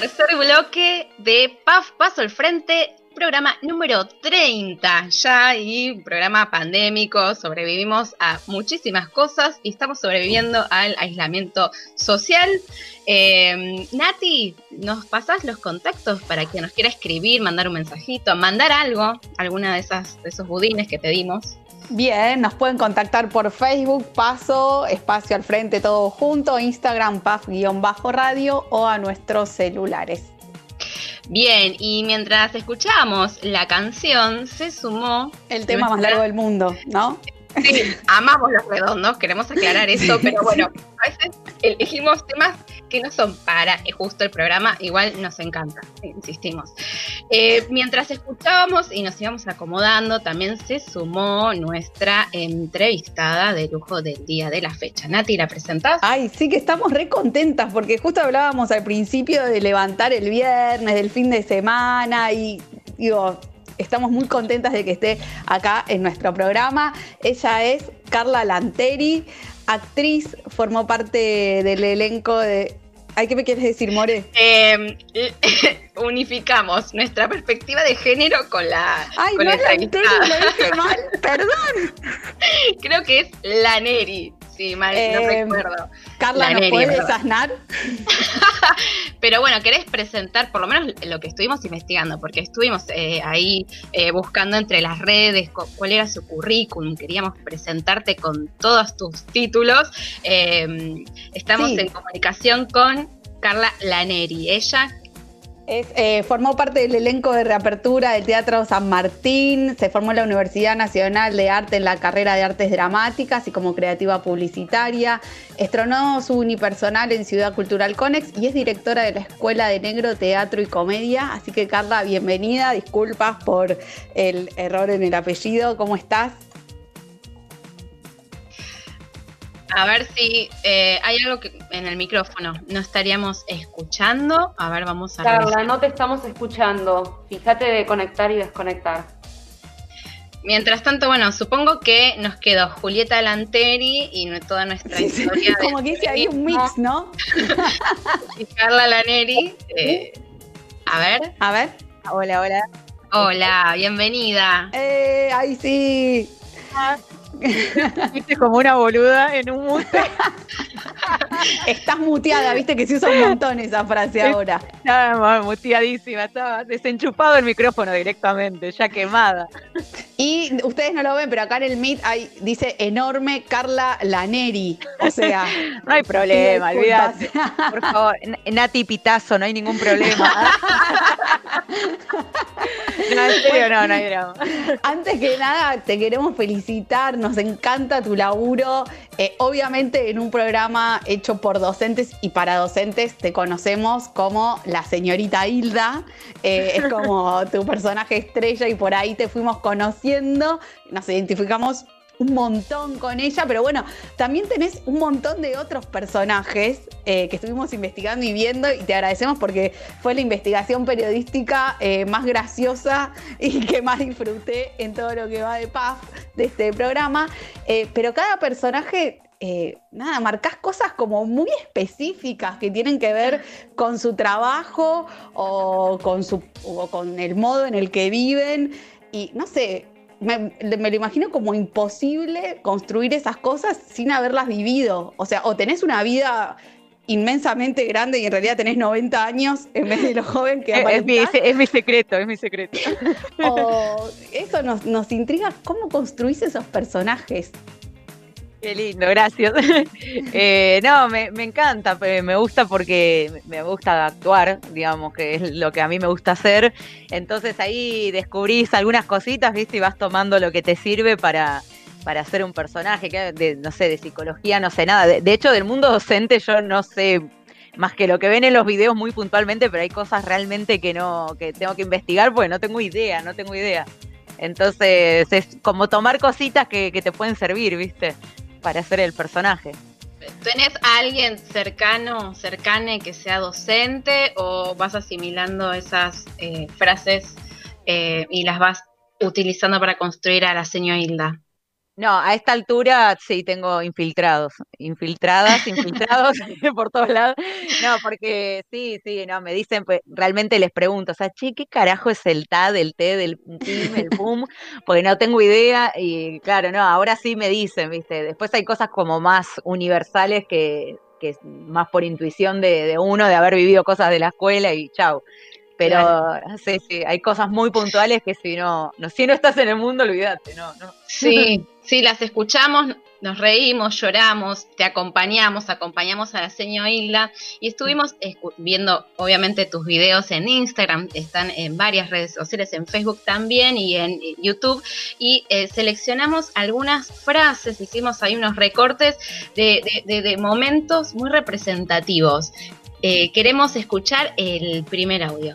[SPEAKER 1] Tercer bloque de PAF Paso al Frente, programa número 30 ya y programa pandémico. Sobrevivimos a muchísimas cosas y estamos sobreviviendo al aislamiento social. Eh, Nati, ¿nos pasás los contactos para quien nos quiera escribir, mandar un mensajito, mandar algo, alguna de, esas, de esos budines que te dimos?
[SPEAKER 2] Bien, nos pueden contactar por Facebook, Paso, Espacio al Frente, todo junto, Instagram, PAF-radio o a nuestros celulares.
[SPEAKER 1] Bien, y mientras escuchamos la canción, se sumó...
[SPEAKER 2] El tema más largo del mundo, ¿no?
[SPEAKER 1] Sí, amamos los redondos, queremos aclarar eso, pero bueno, a veces elegimos temas que no son para eh, justo el programa, igual nos encanta, insistimos. Eh, mientras escuchábamos y nos íbamos acomodando, también se sumó nuestra entrevistada de lujo del día de la fecha. Nati, ¿la presentás?
[SPEAKER 2] Ay, sí que estamos re contentas porque justo hablábamos al principio de levantar el viernes, del fin de semana y digo, estamos muy contentas de que esté acá en nuestro programa. Ella es Carla Lanteri, actriz, formó parte del elenco de... ¿Ay, qué me quieres decir, More?
[SPEAKER 1] Em, unificamos nuestra perspectiva de género con la.
[SPEAKER 2] Ay,
[SPEAKER 1] con
[SPEAKER 2] no, Lanteri, lo dije mal, perdón.
[SPEAKER 1] Creo que es Laneri sí, mal, no eh, recuerdo.
[SPEAKER 2] Carla, ¿nos puedes asnar?
[SPEAKER 1] Pero bueno, ¿querés presentar por lo menos lo que estuvimos investigando? Porque estuvimos eh, ahí eh, buscando entre las redes cuál era su currículum, queríamos presentarte con todos tus títulos. estamos en comunicación con Carla Laneri. Ella
[SPEAKER 2] eh, formó parte del elenco de reapertura del Teatro San Martín, se formó en la Universidad Nacional de Arte en la carrera de Artes Dramáticas y como creativa publicitaria. Estrenó su unipersonal en Ciudad Cultural Conex y es directora de la Escuela de Negro, Teatro y Comedia. Así que Carla, bienvenida. Disculpas por el error en el apellido. ¿Cómo estás?
[SPEAKER 1] A ver si eh, hay algo que en el micrófono no estaríamos escuchando. A ver, vamos a
[SPEAKER 3] Carla, no te estamos escuchando. Fíjate de conectar y desconectar.
[SPEAKER 1] Mientras tanto, bueno, supongo que nos quedó Julieta Lanteri y toda nuestra historia.
[SPEAKER 2] como que dice ahí un mix, ¿no?
[SPEAKER 1] y Carla Laneri. Eh, a ver.
[SPEAKER 2] A ver.
[SPEAKER 12] Hola, hola.
[SPEAKER 1] Hola, bienvenida.
[SPEAKER 2] Eh, ahí sí.
[SPEAKER 12] Viste como una boluda en un mute.
[SPEAKER 2] Estás muteada, viste que se usa un montón esa frase ahora.
[SPEAKER 12] Estaba muteadísima, estaba desenchupado el micrófono directamente, ya quemada.
[SPEAKER 2] Y ustedes no lo ven, pero acá en el Meet hay, dice enorme Carla Laneri. O sea.
[SPEAKER 12] no hay problema, olvídate. Por favor, Nati Pitazo, no hay ningún problema. no, en serio, no, no hay drama.
[SPEAKER 2] Antes que nada, te queremos felicitar, nos encanta tu laburo. Eh, obviamente, en un programa hecho por docentes y para docentes, te conocemos como la señorita Hilda. Eh, es como tu personaje estrella y por ahí te fuimos conociendo nos identificamos un montón con ella, pero bueno, también tenés un montón de otros personajes eh, que estuvimos investigando y viendo y te agradecemos porque fue la investigación periodística eh, más graciosa y que más disfruté en todo lo que va de paz de este programa. Eh, pero cada personaje nada, marcás cosas como muy específicas que tienen que ver con su trabajo o con, su, o con el modo en el que viven. Y no sé, me, lo imagino como imposible construir esas cosas sin haberlas vivido. O sea, o tenés una vida inmensamente grande y en realidad tenés 90 años en vez de lo joven que
[SPEAKER 12] es, mi, es mi secreto, es mi secreto.
[SPEAKER 2] O eso nos, nos intriga, ¿cómo construís esos personajes?
[SPEAKER 12] Qué lindo, gracias. Eh, no, me, encanta, me gusta porque me gusta actuar, digamos, que es lo que a mí me gusta hacer. Entonces ahí descubrís algunas cositas, ¿viste? Y vas tomando lo que te sirve para, para hacer un personaje, que no sé, de psicología, no sé nada. De, hecho, del mundo docente yo no sé más que lo que ven en los videos muy puntualmente, pero hay cosas realmente que no, que tengo que investigar porque no tengo idea, no tengo idea. Entonces es como tomar cositas que te pueden servir, ¿viste? Para hacer el personaje.
[SPEAKER 1] ¿Tenés a alguien cercano, cercane que sea docente o vas asimilando esas eh, frases eh, y las vas utilizando para construir a la señora Hilda?
[SPEAKER 12] No, a esta altura sí tengo infiltrados, infiltradas, infiltrados por todos lados. No, porque sí, sí, no, me dicen, pues realmente les pregunto, o sea, che, ¿qué carajo es el TA, del T, del PIM, el PUM? Porque no tengo idea y claro, no, ahora sí me dicen, ¿viste? Después hay cosas como más universales que, que más por intuición de, de uno, de haber vivido cosas de la escuela y chau. Pero sí, sí, hay cosas muy puntuales que si no, no, si no estás en el mundo, olvídate, no, no.
[SPEAKER 1] Sí, sí, las escuchamos, nos reímos, lloramos, te acompañamos, acompañamos a la señora Hilda y estuvimos viendo obviamente tus videos en Instagram, están en varias redes sociales, en Facebook también y en YouTube y eh, seleccionamos algunas frases, hicimos ahí unos recortes de, de, de momentos muy representativos. Eh, queremos escuchar el primer audio.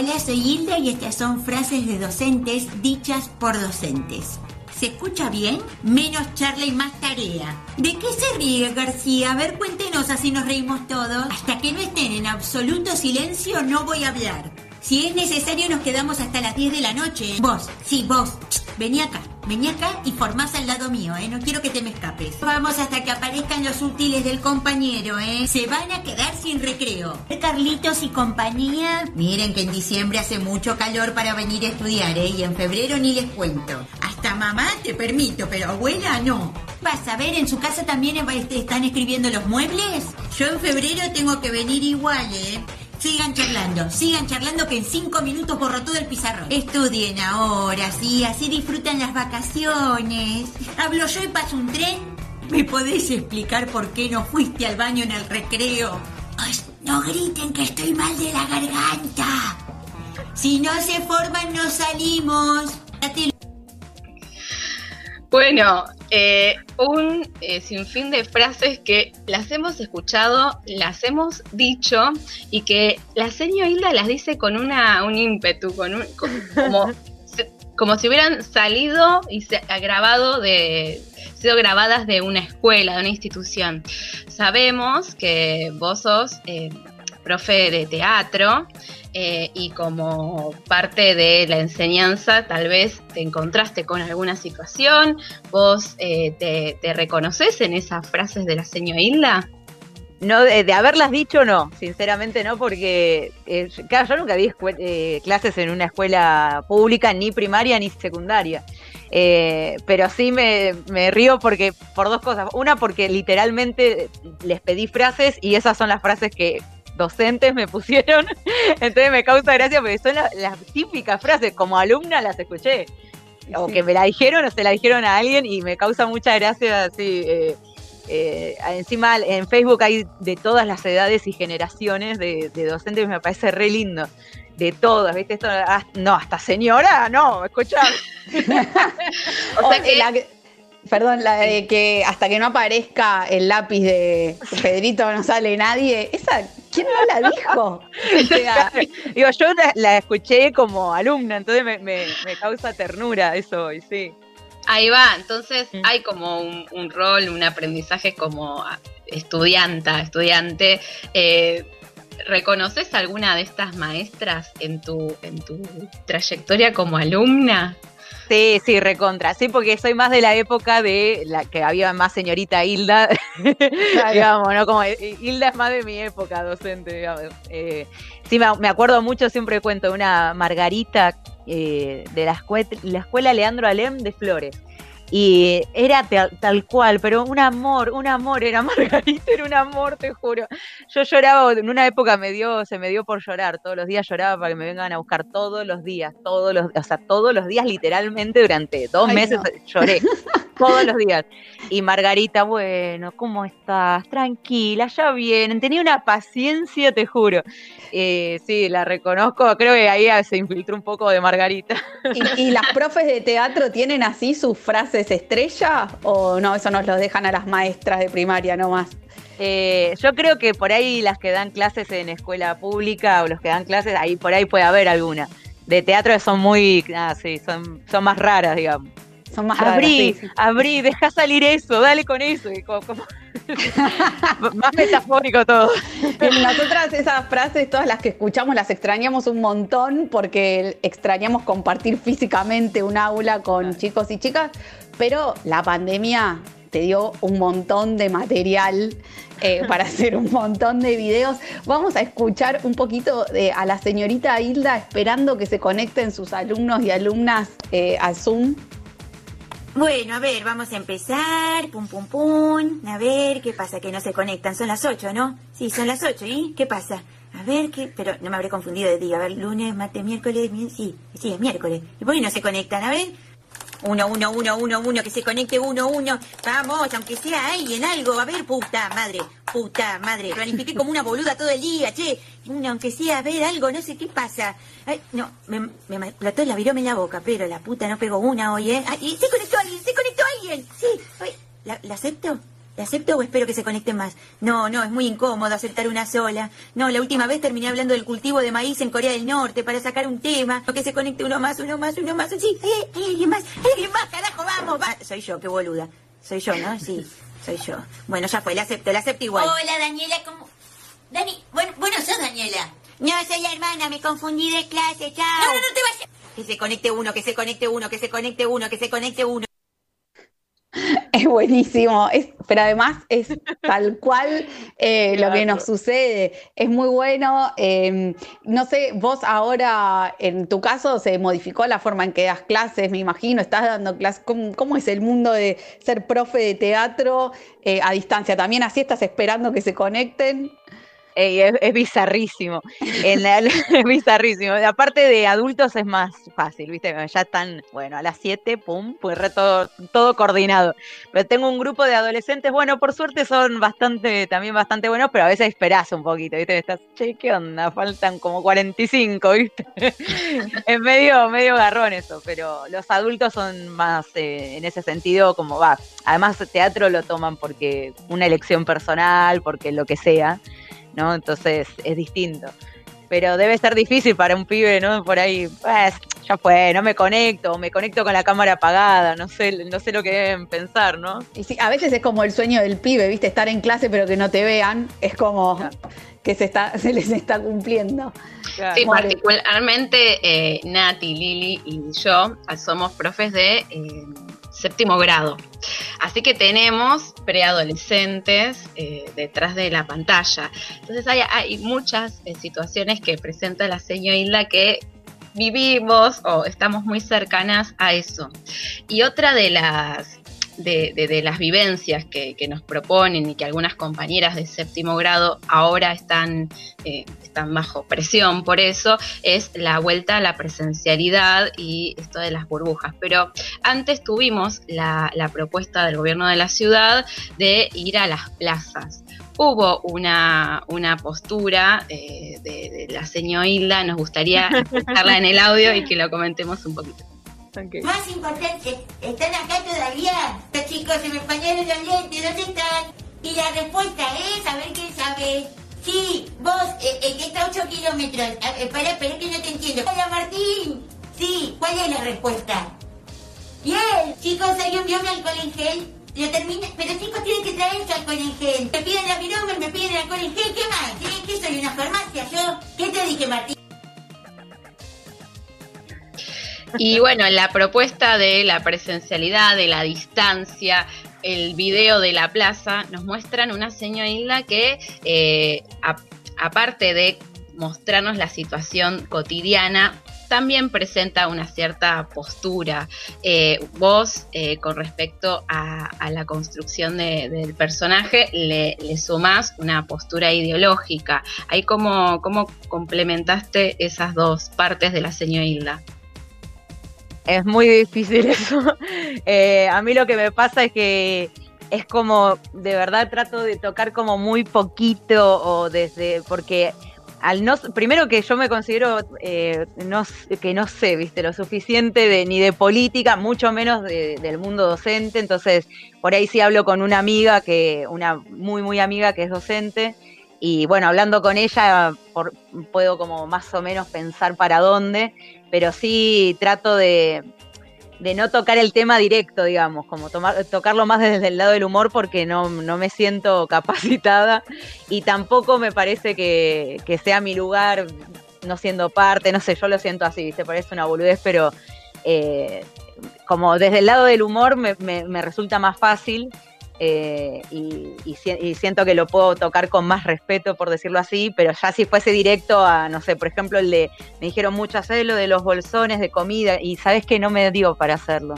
[SPEAKER 13] Hola, soy Hilda y estas son frases de docentes dichas por docentes. ¿Se escucha bien? Menos charla y más tarea. ¿De qué se ríe García? A ver, cuéntenos así nos reímos todos. Hasta que no estén en absoluto silencio no voy a hablar. Si es necesario nos quedamos hasta las 10 de la noche. Vos, sí, vos. Vení acá, vení acá y formás al lado mío, ¿eh? No quiero que te me escapes. Vamos hasta que aparezcan los útiles del compañero, ¿eh? Se van a quedar sin recreo. Carlitos y compañía. Miren que en diciembre hace mucho calor para venir a estudiar, ¿eh? Y en febrero ni les cuento. Hasta mamá te permito, pero abuela no. Vas a ver, en su casa también están escribiendo los muebles. Yo en febrero tengo que venir igual, ¿eh? Sigan charlando, sigan charlando que en cinco minutos borro todo el pizarrón. Estudien ahora, sí, así disfrutan las vacaciones. Hablo yo y paso un tren. ¿Me podés explicar por qué no fuiste al baño en el recreo? no griten que estoy mal de la garganta. Si no se forman, no salimos.
[SPEAKER 1] Bueno, eh, un eh, sinfín de frases que las hemos escuchado, las hemos dicho y que la señora Hilda las dice con una, un ímpetu, con, un, como, como si hubieran salido y se, grabado de, sido grabadas de una escuela, de una institución. Sabemos que vos sos eh, profe de teatro eh, y como parte de la enseñanza tal vez te encontraste con alguna situación, vos eh, te, reconoces en esas frases de la señora.
[SPEAKER 12] No, de, haberlas dicho no, sinceramente no, porque eh, claro, yo nunca di clases en una escuela pública, ni primaria ni secundaria. pero sí me, me, río porque por dos cosas. Una, porque literalmente les pedí frases y esas son las frases que docentes me pusieron, entonces me causa gracia porque son las, típicas frases, como alumna las escuché, o que me la dijeron o se la dijeron a alguien y me causa mucha gracia así. Eh, eh, encima en Facebook hay de todas las edades y generaciones de, docentes, me parece re lindo. De todas, ¿viste? Esto, ah, no, hasta señora, no, escucha.
[SPEAKER 2] o sea que la, Perdón, la de que hasta que no aparezca el lápiz de Pedrito no sale nadie. Esa, ¿quién no la dijo?
[SPEAKER 12] digo, yo la, escuché como alumna, entonces me, causa ternura eso, y sí.
[SPEAKER 1] Ahí va, entonces mm. hay como un, rol, un aprendizaje como estudianta, estudiante. Eh, ¿Reconoces alguna de estas maestras en tu, en tu trayectoria como alumna?
[SPEAKER 12] Sí, sí, recontra. Sí, porque soy más de la época de la que había más señorita Hilda, digamos, ¿no? Como eh, Hilda es más de mi época docente, digamos. Eh, sí, me, acuerdo mucho, siempre cuento, una Margarita eh, de la, la escuela Leandro Alem de Flores. Y era tal, cual, pero un amor, un amor, era Margarita, era un amor, te juro. Yo lloraba, en una época me dio, se me dio por llorar, todos los días lloraba para que me vengan a buscar todos los días, todos los, o sea, todos los días literalmente durante dos meses lloré. todos los días. Y Margarita, bueno, ¿cómo estás? Tranquila, ya vienen. Tenía una paciencia, te juro. Eh, sí, la reconozco. Creo que ahí se infiltró un poco de Margarita.
[SPEAKER 2] ¿Y, las profes de teatro tienen así sus frases estrella? ¿O no, eso nos lo dejan a las maestras de primaria nomás?
[SPEAKER 12] Eh, yo creo que por ahí las que dan clases en escuela pública o los que dan clases, ahí por ahí puede haber alguna. De teatro son muy, ah, sí, son, son más raras, digamos.
[SPEAKER 2] Son más
[SPEAKER 12] abrí, abrí, deja salir eso, dale con eso. más metafórico todo.
[SPEAKER 2] Nosotras esas frases, todas las que escuchamos, las extrañamos un montón porque extrañamos compartir físicamente un aula con chicos y chicas, pero la pandemia te dio un montón de material eh, para hacer un montón de videos. Vamos a escuchar un poquito de, a la señorita Hilda esperando que se conecten sus alumnos y alumnas eh, a Zoom.
[SPEAKER 13] Bueno, a ver, vamos a empezar. Pum, pum, pum. A ver, ¿qué pasa? Que no se conectan. Son las 8, ¿no? Sí, son las 8. ¿Y qué pasa? A ver, ¿qué? Pero no me habré confundido de día. A ver, lunes, martes, miércoles. Sí, sí, es miércoles. ¿Y por qué no se conectan? A ver. Uno, uno, uno, uno, uno, que se conecte uno, uno. Vamos, aunque sea alguien, algo. A ver, puta madre, puta madre. Planifiqué como una boluda todo el día, che. Aunque sea, a ver algo, no sé qué pasa. Ay, no, me, me explotó la virome en la boca, pero la puta no pegó una hoy, ¿eh? Ay, se conectó alguien, se conectó alguien. Sí, ¿la, ¿la acepto? ¿La acepto o espero que se conecten más? No, no, es muy incómodo aceptar una sola. No, la última vez terminé hablando del cultivo de maíz en Corea del Norte para sacar un tema. O que se conecte uno más, uno más, uno más. Sí, hay, alguien más, hay alguien más, carajo, vamos, va. Soy yo, qué boluda. Soy yo, ¿no? Sí, soy yo. Bueno, ya fue, la acepto, la acepto igual.
[SPEAKER 14] Hola, Daniela, ¿cómo...? Dani, bueno, bueno, sos Daniela.
[SPEAKER 13] No, soy la hermana, me confundí de clase, chao.
[SPEAKER 14] No, no, no te vayas.
[SPEAKER 13] Que se conecte uno, que se conecte uno, que se conecte uno, que se conecte uno.
[SPEAKER 2] Es buenísimo, es, pero además es tal cual eh, lo que nos sucede. Es muy bueno. Em, no sé, vos ahora, en tu caso, se modificó la forma en que das clases, me imagino, estás dando clases. ¿Cómo, es el mundo de ser profe de teatro eh, a distancia? ¿También así estás esperando que se conecten?
[SPEAKER 12] Es, bizarrísimo. En es bizarrísimo. Aparte de adultos es más fácil, ¿viste? Ya están, bueno, a las 7, pum, pues todo, todo coordinado. Pero tengo un grupo de adolescentes, bueno, por suerte son bastante, también bastante buenos, pero a veces esperás un poquito, ¿viste? Estás, che, ¿qué onda? Faltan como 45, ¿viste? es medio, medio garrón eso, pero los adultos son más eh, en ese sentido como va. Además, teatro lo toman porque una elección personal, porque lo que sea. ¿No? Entonces es distinto. Pero debe ser difícil para un pibe, ¿no? Por ahí, pues, ya fue, no me conecto, me conecto con la cámara apagada, no sé, no sé lo que deben pensar, ¿no?
[SPEAKER 2] Y sí, a veces es como el sueño del pibe, ¿viste? Estar en clase pero que no te vean, es como que se, está, se les está cumpliendo.
[SPEAKER 1] Sí, particularmente eh, Nati, Lili y yo somos profes de eh, séptimo grado. Así que tenemos preadolescentes eh, detrás de la pantalla. Entonces hay, muchas eh, situaciones que presenta la señora Hilda que vivimos o estamos muy cercanas a eso. Y otra de las de, las vivencias que, nos proponen y que algunas compañeras de séptimo grado ahora están, eh, están bajo presión por eso, es la vuelta a la presencialidad y esto de las burbujas. Pero antes tuvimos la, propuesta del gobierno de la ciudad de ir a las plazas hubo una, postura eh, de, la señora Hilda, nos gustaría escucharla en el audio y que lo comentemos un poquito.
[SPEAKER 14] Más importante, ¿están acá todavía? Los chicos se me empañaron los lentes, ¿dónde están? Y la respuesta es, a ver quién sabe. Sí, vos, eh, el que está a 8 kilómetros. Espera, espera que no te entiendo. Hola Martín. Sí, ¿cuál es la respuesta? Bien, chicos, hay un biome alcohol en gel. Lo termina, pero chicos tienen que traer su alcohol en gel. Me piden la virome, me piden alcohol en gel, ¿qué más? ¿Qué, ¿Qué soy, una farmacia yo? ¿Qué te dije, Martín?
[SPEAKER 1] Y bueno, la propuesta de la presencialidad, de la distancia, el video de la plaza, nos muestran una señora que, eh, aparte de mostrarnos la situación cotidiana, también presenta una cierta postura. Eh, vos, eh, con respecto a, la construcción del personaje, le, sumás una postura ideológica. Ahí cómo, cómo complementaste esas dos partes de la señora Hilda.
[SPEAKER 12] Es muy difícil eso. Eh, a mí lo que me pasa es que es como, de verdad trato de tocar como muy poquito o desde, porque al no, primero que yo me considero eh, que no sé, viste, lo suficiente de, ni de política, mucho menos del mundo docente, entonces por ahí sí hablo con una amiga que, una muy muy amiga que es docente, y bueno, hablando con ella puedo como más o menos pensar para dónde, pero sí trato de, no tocar el tema directo, digamos, como tomar, tocarlo más desde el lado del humor porque no, me siento capacitada y tampoco me parece que, sea mi lugar no siendo parte, no sé, yo lo siento así, se parece una boludez, pero eh, como desde el lado del humor me, me resulta más fácil eh, y, siento que lo puedo tocar con más respeto, por decirlo así, pero ya si fuese directo a, no sé, por ejemplo, el de, me dijeron mucho hacer lo de los bolsones de comida y sabes que no me dio para hacerlo.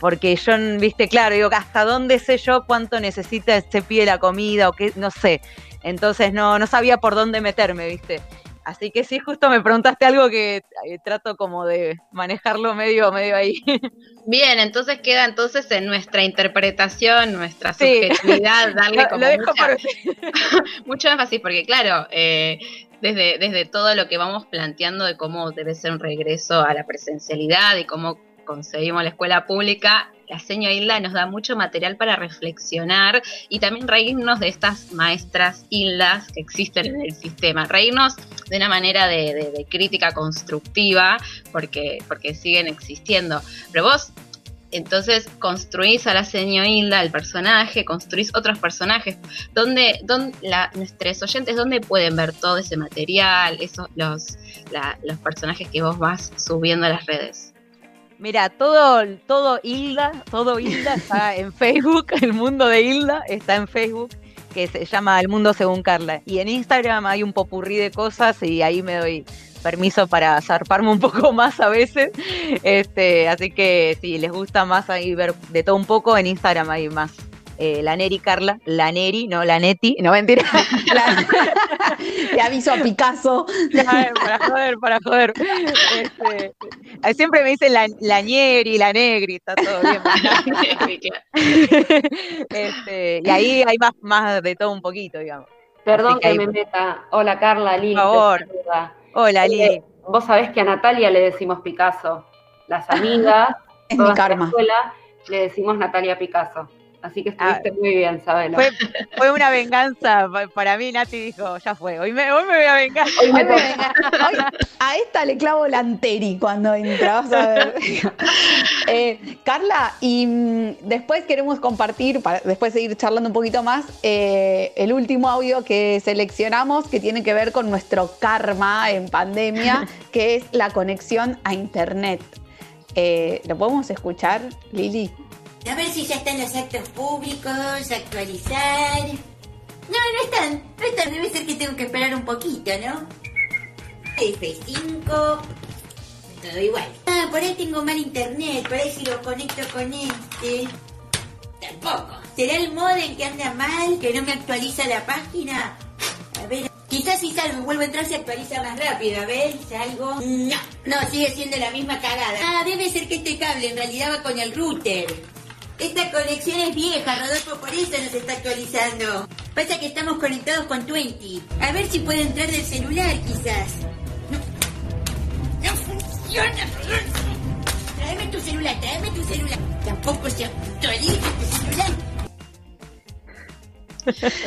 [SPEAKER 12] Porque yo, viste, claro, digo, ¿hasta dónde sé yo cuánto necesita este pie la comida o qué? No sé. Entonces no, no sabía por dónde meterme, viste. Así que sí, justo me preguntaste algo que eh, trato como de manejarlo medio, medio ahí.
[SPEAKER 1] Bien, entonces queda entonces en nuestra interpretación, nuestra subjetividad, darle como mucho énfasis, porque claro, eh, desde, desde todo lo que vamos planteando de cómo debe ser un regreso a la presencialidad y cómo conseguimos la escuela pública, la seño Hilda nos da mucho material para reflexionar y también reírnos de estas maestras Hildas que existen en el sistema, reírnos de una manera de, crítica constructiva porque, porque siguen existiendo. Pero vos entonces construís a la señora Hilda, el personaje, construís otros personajes. ¿Dónde, dónde nuestros oyentes, dónde pueden ver todo ese material, esos, los, los personajes que vos vas subiendo a las redes?
[SPEAKER 12] Mira, todo, todo Hilda, todo Hilda está en Facebook, el mundo de Hilda está en Facebook, que se llama El Mundo Según Carla. Y en Instagram hay un popurrí de cosas y ahí me doy permiso para zarparme un poco más a veces. Este, así que si les gusta más ahí ver de todo un poco, en Instagram hay más eh, la Neri Carla, la Neri, no la Neti, no mentira.
[SPEAKER 2] Le aviso a Picasso.
[SPEAKER 12] para joder, para joder. Este, siempre me dicen la, la Neri, la Negri, está todo bien. este, y ahí hay más, más de todo un poquito, digamos.
[SPEAKER 3] Perdón que, me meta. Hola Carla, Lili.
[SPEAKER 12] Por favor. Hola Lili.
[SPEAKER 3] vos sabés que a Natalia le decimos Picasso. Las amigas,
[SPEAKER 2] es mi karma.
[SPEAKER 3] escuela, le decimos Natalia Picasso. Así que estuviste ah, muy bien, Sabelo.
[SPEAKER 12] Fue, una venganza para mí, Nati dijo, ya fue, hoy me, hoy me voy a vengar.
[SPEAKER 2] Hoy me a esta le clavo la anteri cuando entra, vas a ver. Eh, Carla, y mm, después queremos compartir, para después seguir charlando un poquito más, eh, el último audio que seleccionamos que tiene que ver con nuestro karma en pandemia, que es la conexión a Internet. Eh, ¿Lo podemos escuchar, Lili?
[SPEAKER 14] A ver si ya están los actos públicos, actualizar. No, no están, no están. Debe ser que tengo que esperar un poquito, ¿no? F5. Todo igual. Ah, por ahí tengo mal internet. Por ahí si lo conecto con este. Tampoco. ¿Será el modem que anda mal? ¿Que no me actualiza la página? A ver. Quizás si salgo y vuelvo a entrar se actualiza más rápido. A ver, salgo. No, no, sigue siendo la misma cagada. Ah, debe ser que este cable en realidad va con el router. Esta conexión es vieja, Rodolfo, por eso nos está actualizando. Pasa que estamos conectados con Twenty. A ver si puedo entrar del celular, quizás. No, no funciona, Rodolfo. Tráeme tu celular, tráeme tu celular. Tampoco se actualiza tu celular.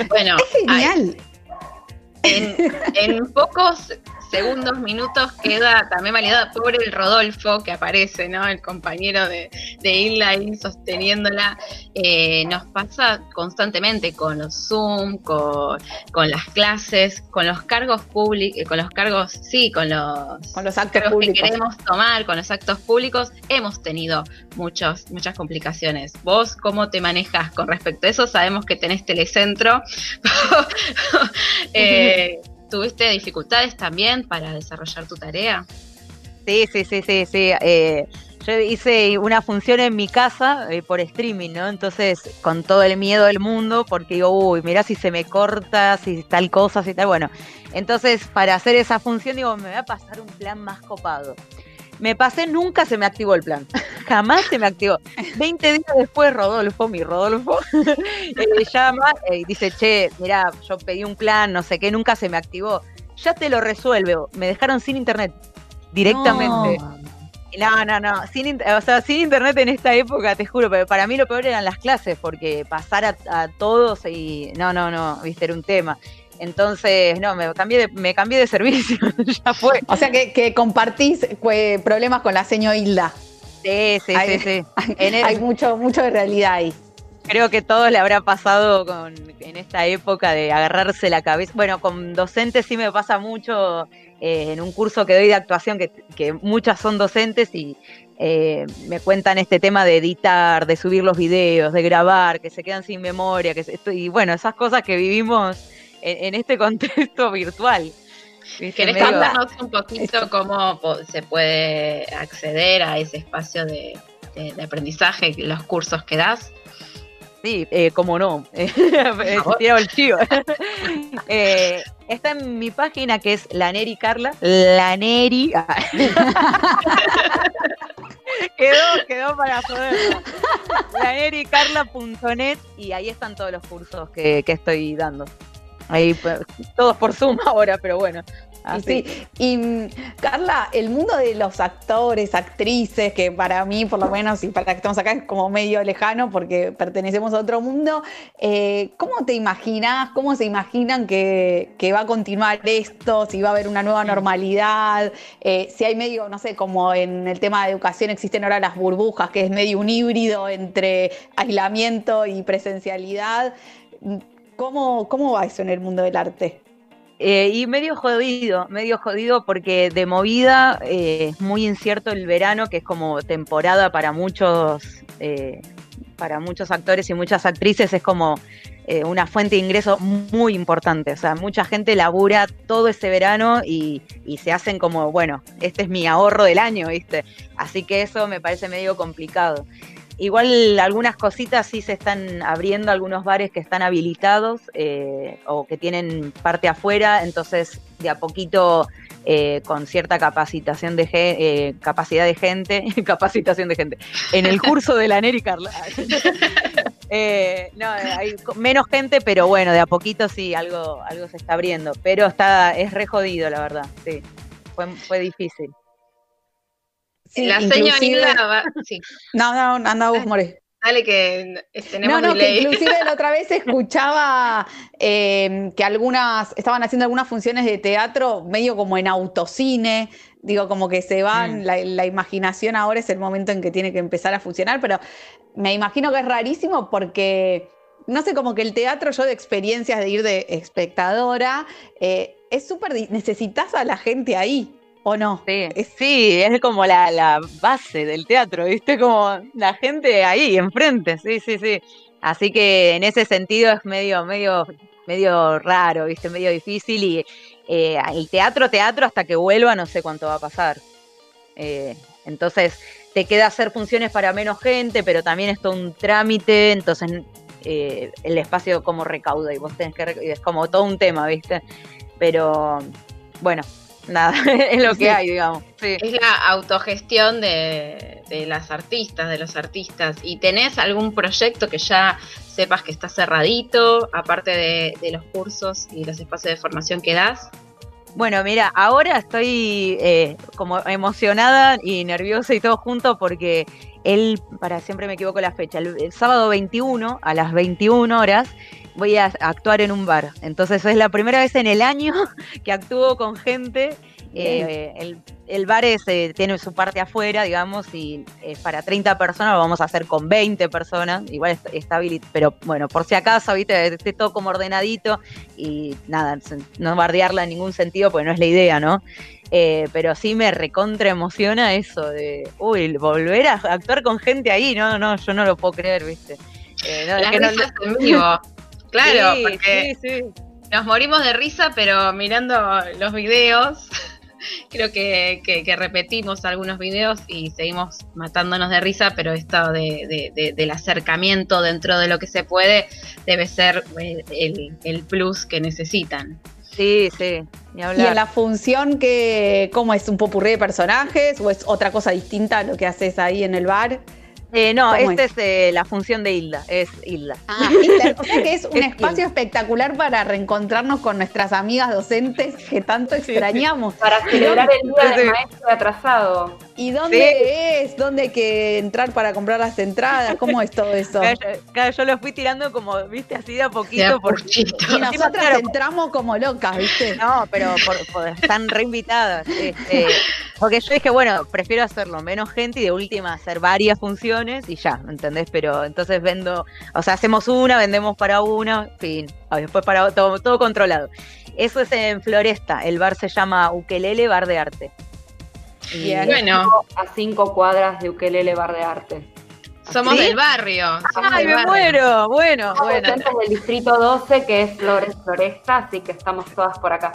[SPEAKER 1] Bueno,
[SPEAKER 2] es genial.
[SPEAKER 1] en, en pocos segundos, minutos queda también validada por el Rodolfo que aparece, ¿no? El compañero de, de Isla ahí sosteniéndola. Eh, nos pasa constantemente con los Zoom, con, las clases, con los cargos públicos, eh, con los cargos, sí, con los,
[SPEAKER 2] con los actos públicos.
[SPEAKER 1] que queremos tomar, con los actos públicos, hemos tenido muchos, muchas complicaciones. ¿Vos cómo te manejas con respecto a eso? Sabemos que tenés telecentro. eh, ¿Tuviste dificultades también para desarrollar tu tarea?
[SPEAKER 12] Sí, sí, sí, sí, sí. Eh, yo hice una función en mi casa eh, por streaming, ¿no? Entonces, con todo el miedo del mundo, porque digo, uy, mira si se me corta, si tal cosa, si tal. Bueno, entonces, para hacer esa función, digo, me voy a pasar un plan más copado. Me pasé, nunca se me activó el plan. Jamás se me activó. Veinte días después, Rodolfo, mi Rodolfo, eh, llama y dice, che, mira, yo pedí un plan, no sé qué, nunca se me activó. Ya te lo resuelve. Me dejaron sin internet directamente. No, no, no. Sin, o sea, sin internet en esta época, te juro, pero para mí lo peor eran las clases, porque pasar a, todos y. No, no, no, viste, era un tema. Entonces, no, me cambié de, me cambié de servicio, ya fue.
[SPEAKER 2] O sea que, compartís problemas con la señor Hilda.
[SPEAKER 12] Sí, sí, sí, sí.
[SPEAKER 2] Hay, mucho, mucho de realidad ahí.
[SPEAKER 12] Creo que todo le habrá pasado con, en esta época de agarrarse la cabeza. Bueno, con docentes sí me pasa mucho eh, en un curso que doy de actuación, que, muchas son docentes y eh, me cuentan este tema de editar, de subir los videos, de grabar, que se quedan sin memoria, que y bueno, esas cosas que vivimos en, este contexto virtual.
[SPEAKER 1] ¿Querés contarnos un poquito cómo se puede acceder a ese espacio de, de aprendizaje, los cursos que das?
[SPEAKER 12] Sí, eh, como no. el chivo. eh, está en mi página que es la Neri Carla. La Neri. quedó, quedó para poderlo. Lanericarla.net y ahí están todos los cursos que, que estoy dando. Ahí, pues, todos por Zoom ahora, pero bueno.
[SPEAKER 2] Y sí, y mm, Carla, el mundo de los actores, actrices, que para mí, por lo menos, y para que estamos acá, es como medio lejano porque pertenecemos a otro mundo. Eh, ¿Cómo te imaginas, cómo se imaginan que, va a continuar esto? Si va a haber una nueva normalidad, eh, si hay medio, no sé, como en el tema de educación existen ahora las burbujas, que es medio un híbrido entre aislamiento y presencialidad. ¿Cómo, cómo va eso en el mundo del arte?
[SPEAKER 12] Eh, y medio jodido, medio jodido porque de movida eh, es muy incierto el verano, que es como temporada para muchos, eh, para muchos actores y muchas actrices, es como una fuente de ingreso muy importante. O sea, mucha gente labura todo ese verano y, y, se hacen como, bueno, este es mi ahorro del año, ¿viste? Así que eso me parece medio complicado. Igual algunas cositas sí se están abriendo, algunos bares que están habilitados eh, o que tienen parte afuera, entonces de a poquito eh, con cierta capacitación de eh, capacidad de gente, capacitación de gente, en el curso de la Neri Carla. no, hay menos gente, pero bueno, de a poquito sí, algo, algo se está abriendo, pero está, es re jodido, la verdad, sí, fue, fue difícil
[SPEAKER 1] la señorita sí.
[SPEAKER 2] No, no, anda vos, More.
[SPEAKER 1] Dale que tenemos
[SPEAKER 2] No, no, que inclusive la otra vez escuchaba em, que algunas, estaban haciendo algunas funciones de teatro medio como en autocine, digo, como que se van, mm. la, la, imaginación ahora es el momento en que tiene que empezar a funcionar, pero me imagino que es rarísimo porque, no sé, como que el teatro, yo de experiencias de ir de espectadora, eh, es súper, necesitas a la gente ahí. ¿O no?
[SPEAKER 12] Sí, sí es como la, base del teatro, ¿viste? Como la gente ahí, enfrente, sí, sí, sí. Así que en ese sentido es medio, medio, medio raro, ¿viste? Medio difícil y eh, el teatro, teatro, hasta que vuelva no sé cuánto va a pasar. Eh, entonces te queda hacer funciones para menos gente, pero también es todo un trámite, entonces eh, el espacio como recauda y vos tenés que, es como todo un tema, ¿viste? Pero bueno, nada, es lo que hay, digamos.
[SPEAKER 1] Es la autogestión de, las artistas, de los artistas. ¿Y tenés algún proyecto que ya sepas que está cerradito, aparte de, los cursos y los espacios de formación que das?
[SPEAKER 12] Bueno, mira, ahora estoy eh, como emocionada y nerviosa y todo junto porque él, para siempre me equivoco la fecha, el, sábado 21 a las 21 horas voy a actuar en un bar. Entonces es la primera vez en el año que actúo con gente. Eh, el, bar eh, tiene su parte afuera, digamos, y para 30 personas lo vamos a hacer con 20 personas. Igual está pero bueno, por si acaso, viste, esté todo como ordenadito y nada, no bardearla en ningún sentido, porque no es la idea, ¿no? Eh, pero sí me recontra emociona eso de, uy, volver a actuar con gente ahí, no, no, yo no lo puedo creer, viste.
[SPEAKER 1] no, es que no, en vivo. Claro, porque nos morimos de risa, pero mirando los videos, creo que, repetimos algunos videos y seguimos matándonos de risa, pero esto de, del acercamiento dentro de lo que se puede debe ser eh, el, plus que necesitan.
[SPEAKER 12] Sí, sí.
[SPEAKER 2] Y en la función, que, ¿cómo es? ¿Un popurrí de personajes o es otra cosa distinta a lo que haces ahí en el bar?
[SPEAKER 12] Eh, no, esta es, eh, la función de Hilda, es Hilda.
[SPEAKER 2] Ah, Hilda. O sea que es un espacio espectacular para reencontrarnos con nuestras amigas docentes que tanto extrañamos.
[SPEAKER 3] Para celebrar el día del maestro atrasado.
[SPEAKER 2] ¿Y dónde es? ¿Dónde hay que entrar para comprar las entradas? ¿Cómo es todo eso?
[SPEAKER 12] Claro, yo lo fui tirando como, viste, así de a poquito. por...
[SPEAKER 2] Y nosotras entramos como locas, ¿viste?
[SPEAKER 12] No, pero están reinvitadas. Este, porque yo dije, bueno, prefiero hacerlo menos gente y de última hacer varias funciones y ya, ¿entendés? Pero entonces vendo, o sea, hacemos una, vendemos para una, fin, después para todo, todo controlado. Eso es en Floresta, el bar se llama Ukelele Bar de Arte.
[SPEAKER 3] Y bueno. A cinco cuadras de Ukelele Bar de Arte.
[SPEAKER 1] Somos del barrio.
[SPEAKER 12] Ay, me muero. Bueno, bueno.
[SPEAKER 3] del distrito 12, que es Flores Floresta, así que estamos todas por acá.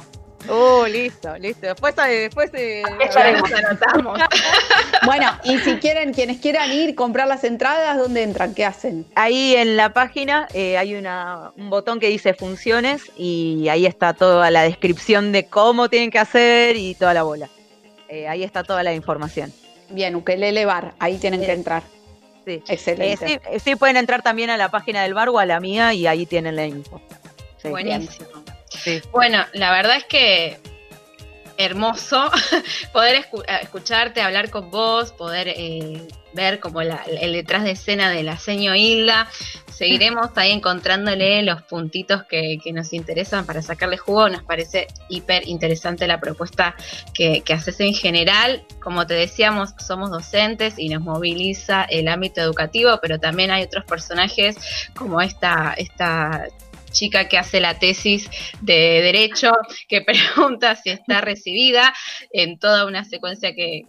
[SPEAKER 12] Oh, listo, listo. Después, eh, después eh,
[SPEAKER 2] anotamos. bueno, y si quieren, quienes quieran ir, comprar las entradas, ¿dónde entran? ¿Qué hacen?
[SPEAKER 12] Ahí en la página eh, hay una, un botón que dice funciones y ahí está toda la descripción de cómo tienen que hacer y toda la bola. Eh, ahí está toda la información.
[SPEAKER 2] Bien, Ukelele Bar, ahí tienen que entrar.
[SPEAKER 12] Sí. Excelente. Eh, sí, pueden entrar también a la página del bar o a la mía y ahí tienen la info.
[SPEAKER 1] Buenísimo. Bueno, la verdad es que hermoso poder escucharte, hablar con vos, poder eh, ver como el detrás de escena de la seño Hilda. Seguiremos ahí encontrándole los puntitos que, nos interesan para sacarle jugo. Nos parece hiper interesante la propuesta que, haces en general. Como te decíamos, somos docentes y nos moviliza el ámbito educativo, pero también hay otros personajes como esta, esta chica que hace la tesis de derecho, que pregunta si está recibida en toda una secuencia que,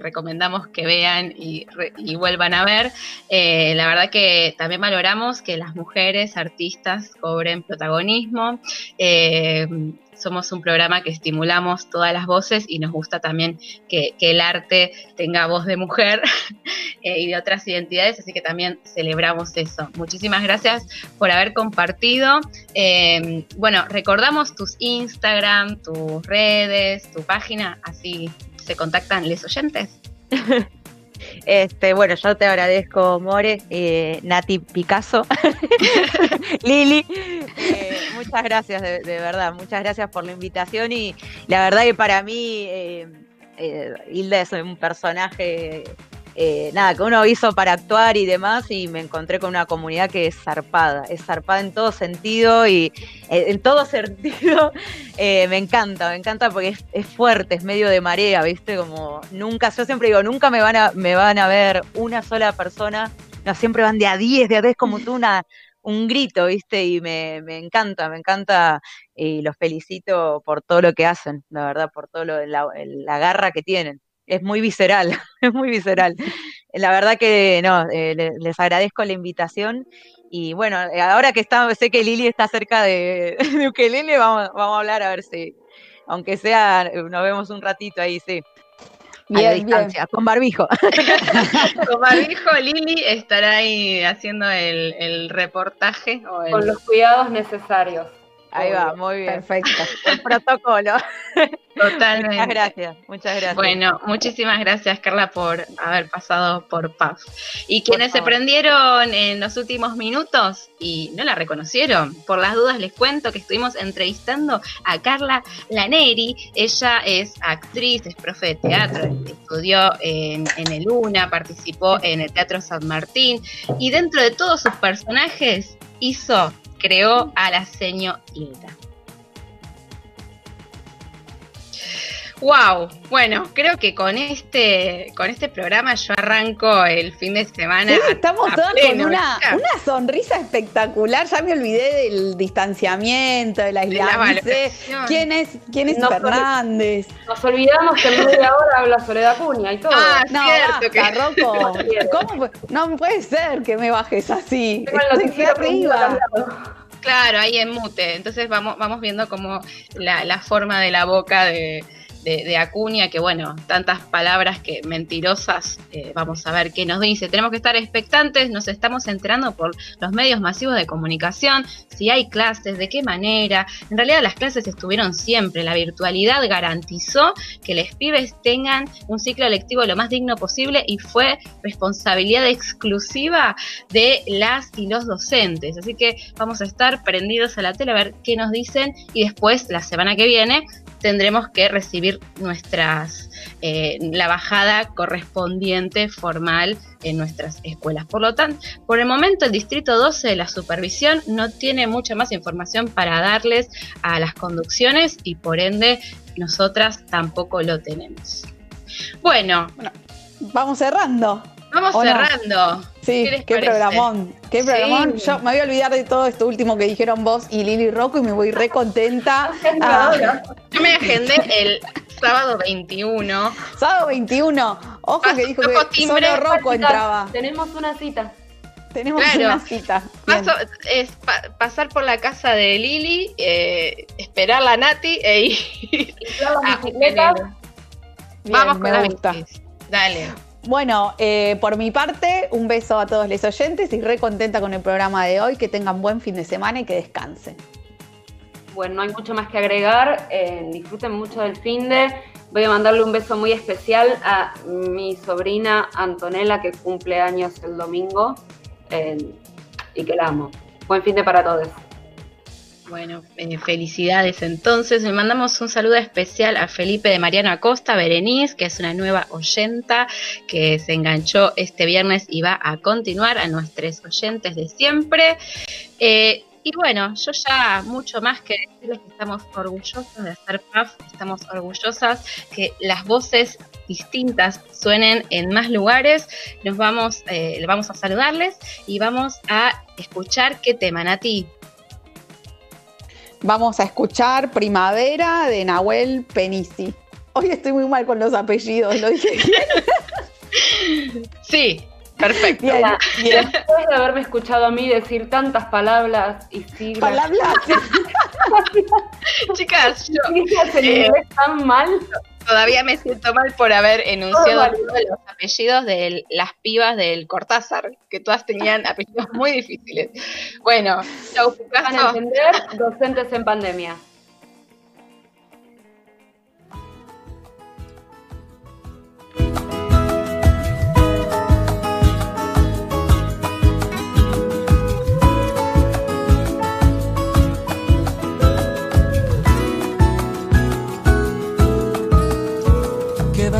[SPEAKER 1] recomendamos que vean y, vuelvan a ver. Eh, la verdad que también valoramos que las mujeres artistas cobren protagonismo. Eh, somos un programa que estimulamos todas las voces y nos gusta también que, el arte tenga voz de mujer eh, y de otras identidades, así que también celebramos eso. Muchísimas gracias por haber compartido. bueno, recordamos tus Instagram, tus redes, tu página, así se contactan les oyentes.
[SPEAKER 12] Este, bueno, yo te agradezco, More, eh, Nati Picasso, Lili. Eh, muchas gracias, de, verdad, muchas gracias por la invitación y la verdad que para mí eh, Hilda es un personaje eh, nada, que uno hizo para actuar y demás, y me encontré con una comunidad que es zarpada, es zarpada en todo sentido y eh, en todo sentido eh, me encanta, me encanta porque es, fuerte, es medio de marea, ¿viste? Como nunca, yo siempre digo, nunca me van a, me van a ver una sola persona, no, siempre van de a 10, de a 10 como tú, una, un grito, ¿viste? Y me, encanta, me encanta y los felicito por todo lo que hacen, la verdad, por todo lo, la, la garra que tienen es muy visceral, es muy visceral. La verdad que no, eh, les agradezco la invitación y bueno, eh, ahora que está, sé que Lili está cerca de, de Ukelele, vamos, vamos a hablar a ver si, aunque sea, nos vemos un ratito ahí, sí. a la distancia, con barbijo.
[SPEAKER 1] con barbijo, Lili estará ahí haciendo el, reportaje.
[SPEAKER 3] Con los cuidados necesarios.
[SPEAKER 12] Ahí va, muy bien.
[SPEAKER 2] Perfecto.
[SPEAKER 12] El protocolo.
[SPEAKER 1] Totalmente.
[SPEAKER 12] Muchas gracias, muchas gracias.
[SPEAKER 1] Bueno, muchísimas gracias, Carla, por haber pasado por PAF. Y quienes se prendieron en los últimos minutos y no la reconocieron, por las dudas les cuento que estuvimos entrevistando a Carla Laneri. Ella es actriz, es profe de teatro, estudió en, en el UNA, participó en el Teatro San Martín y dentro de todos sus personajes hizo creó a la seño Hilda. Wow, bueno, creo que con este, con este programa yo arranco el fin de semana.
[SPEAKER 2] estamos todos con una, sonrisa espectacular. Ya me olvidé del distanciamiento, de la aislamiento. ¿Quién es, quién es Fernández?
[SPEAKER 3] Nos olvidamos que en media hora habla Soledad Cuña y todo.
[SPEAKER 2] Ah, no, cierto que... ¿Cómo? No puede ser que me bajes así. Estoy arriba.
[SPEAKER 1] Claro, ahí en mute. Entonces vamos, vamos viendo como la, la forma de la boca de, de, Acuña, que bueno, tantas palabras que mentirosas, eh, vamos a ver qué nos dice. Tenemos que estar expectantes, nos estamos enterando por los medios masivos de comunicación, si hay clases, de qué manera. En realidad las clases estuvieron siempre, la virtualidad garantizó que los pibes tengan un ciclo lectivo lo más digno posible y fue responsabilidad exclusiva de las y los docentes. Así que vamos a estar prendidos a la tele a ver qué nos dicen y después la semana que viene tendremos que recibir nuestras eh, la bajada correspondiente formal en nuestras escuelas. Por lo tanto, por el momento el Distrito 12 de la Supervisión no tiene mucha más información para darles a las conducciones y por ende nosotras tampoco lo tenemos. Bueno, bueno
[SPEAKER 2] vamos cerrando.
[SPEAKER 1] Vamos cerrando.
[SPEAKER 2] Sí, qué, programón. Qué programón. Yo me voy a olvidar de todo esto último que dijeron vos y Lili Rocco y me voy re contenta.
[SPEAKER 1] Ah. Yo me agendé el sábado 21.
[SPEAKER 2] Sábado 21. Ojo que dijo que solo Rocco entraba.
[SPEAKER 3] Tenemos una cita.
[SPEAKER 2] Tenemos una cita.
[SPEAKER 1] es pasar por la casa de Lili, eh, esperar la Nati e ir.
[SPEAKER 3] a bicicleta.
[SPEAKER 1] Vamos con la gusta. Dale.
[SPEAKER 2] Bueno, eh, por mi parte, un beso a todos los oyentes y re contenta con el programa de hoy. Que tengan buen fin de semana y que descansen.
[SPEAKER 3] Bueno, no hay mucho más que agregar. Eh, disfruten mucho del fin de. Voy a mandarle un beso muy especial a mi sobrina Antonella, que cumple años el domingo eh, y que la amo. Buen fin de para todos.
[SPEAKER 1] Bueno, eh, felicidades entonces. Le mandamos un saludo especial a Felipe de Mariano Acosta, Berenice, que es una nueva oyenta que se enganchó este viernes y va a continuar a nuestros oyentes de siempre. Eh, y bueno, yo ya mucho más que decirles que estamos orgullosos de hacer PAF, estamos orgullosas que las voces distintas suenen en más lugares. Nos vamos, eh, vamos a saludarles y vamos a escuchar qué tema, Nati.
[SPEAKER 2] Vamos a escuchar Primavera de Nahuel Penisi. Hoy estoy muy mal con los apellidos, lo dije
[SPEAKER 1] bien. Sí, perfecto.
[SPEAKER 3] Después de haberme escuchado a mí decir tantas palabras y siglas.
[SPEAKER 2] Palabras.
[SPEAKER 1] Chicas, yo.
[SPEAKER 3] Eh, tan mal.
[SPEAKER 1] Todavía me siento mal por haber enunciado los apellidos de las pibas del Cortázar, que todas tenían apellidos muy difíciles. Bueno, chau,
[SPEAKER 3] Van a entender docentes en pandemia.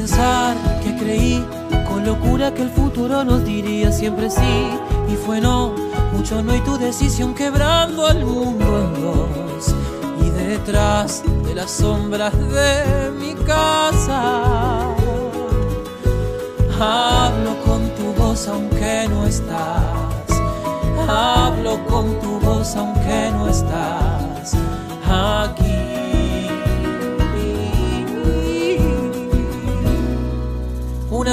[SPEAKER 15] pensar que creí con locura que el futuro nos diría siempre sí. Y fue no, mucho no y tu decisión quebrando al mundo en dos. Y detrás de las sombras de mi casa hablo con tu voz aunque no estás. Hablo con tu voz aunque no estás. Aquí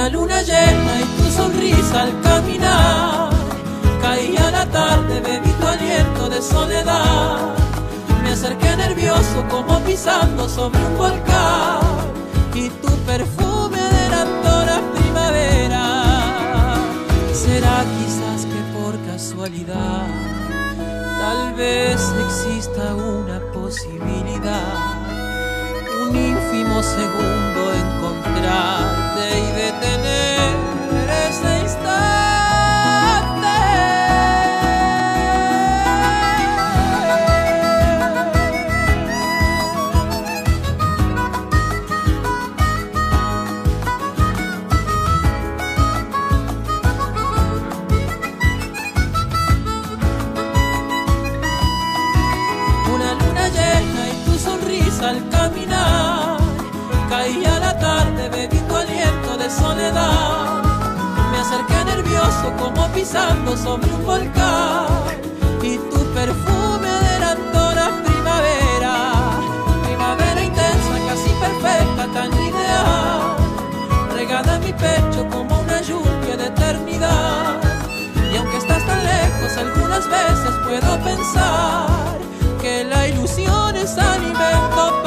[SPEAKER 15] una luna llena y tu sonrisa al caminar. Caía la tarde, bebí tu aliento de soledad. Me acerqué nervioso como pisando sobre un volcán. Y tu perfume adelantó la primavera. Será quizás que por casualidad, tal vez exista una posibilidad un ínfimo segundo encontrarte y como pisando sobre un volcán. Y tu perfume adelantó la primavera, primavera intensa, casi perfecta, tan ideal, regada en mi pecho como una lluvia de eternidad. Y aunque estás tan lejos, algunas veces puedo pensar que la ilusión es alimento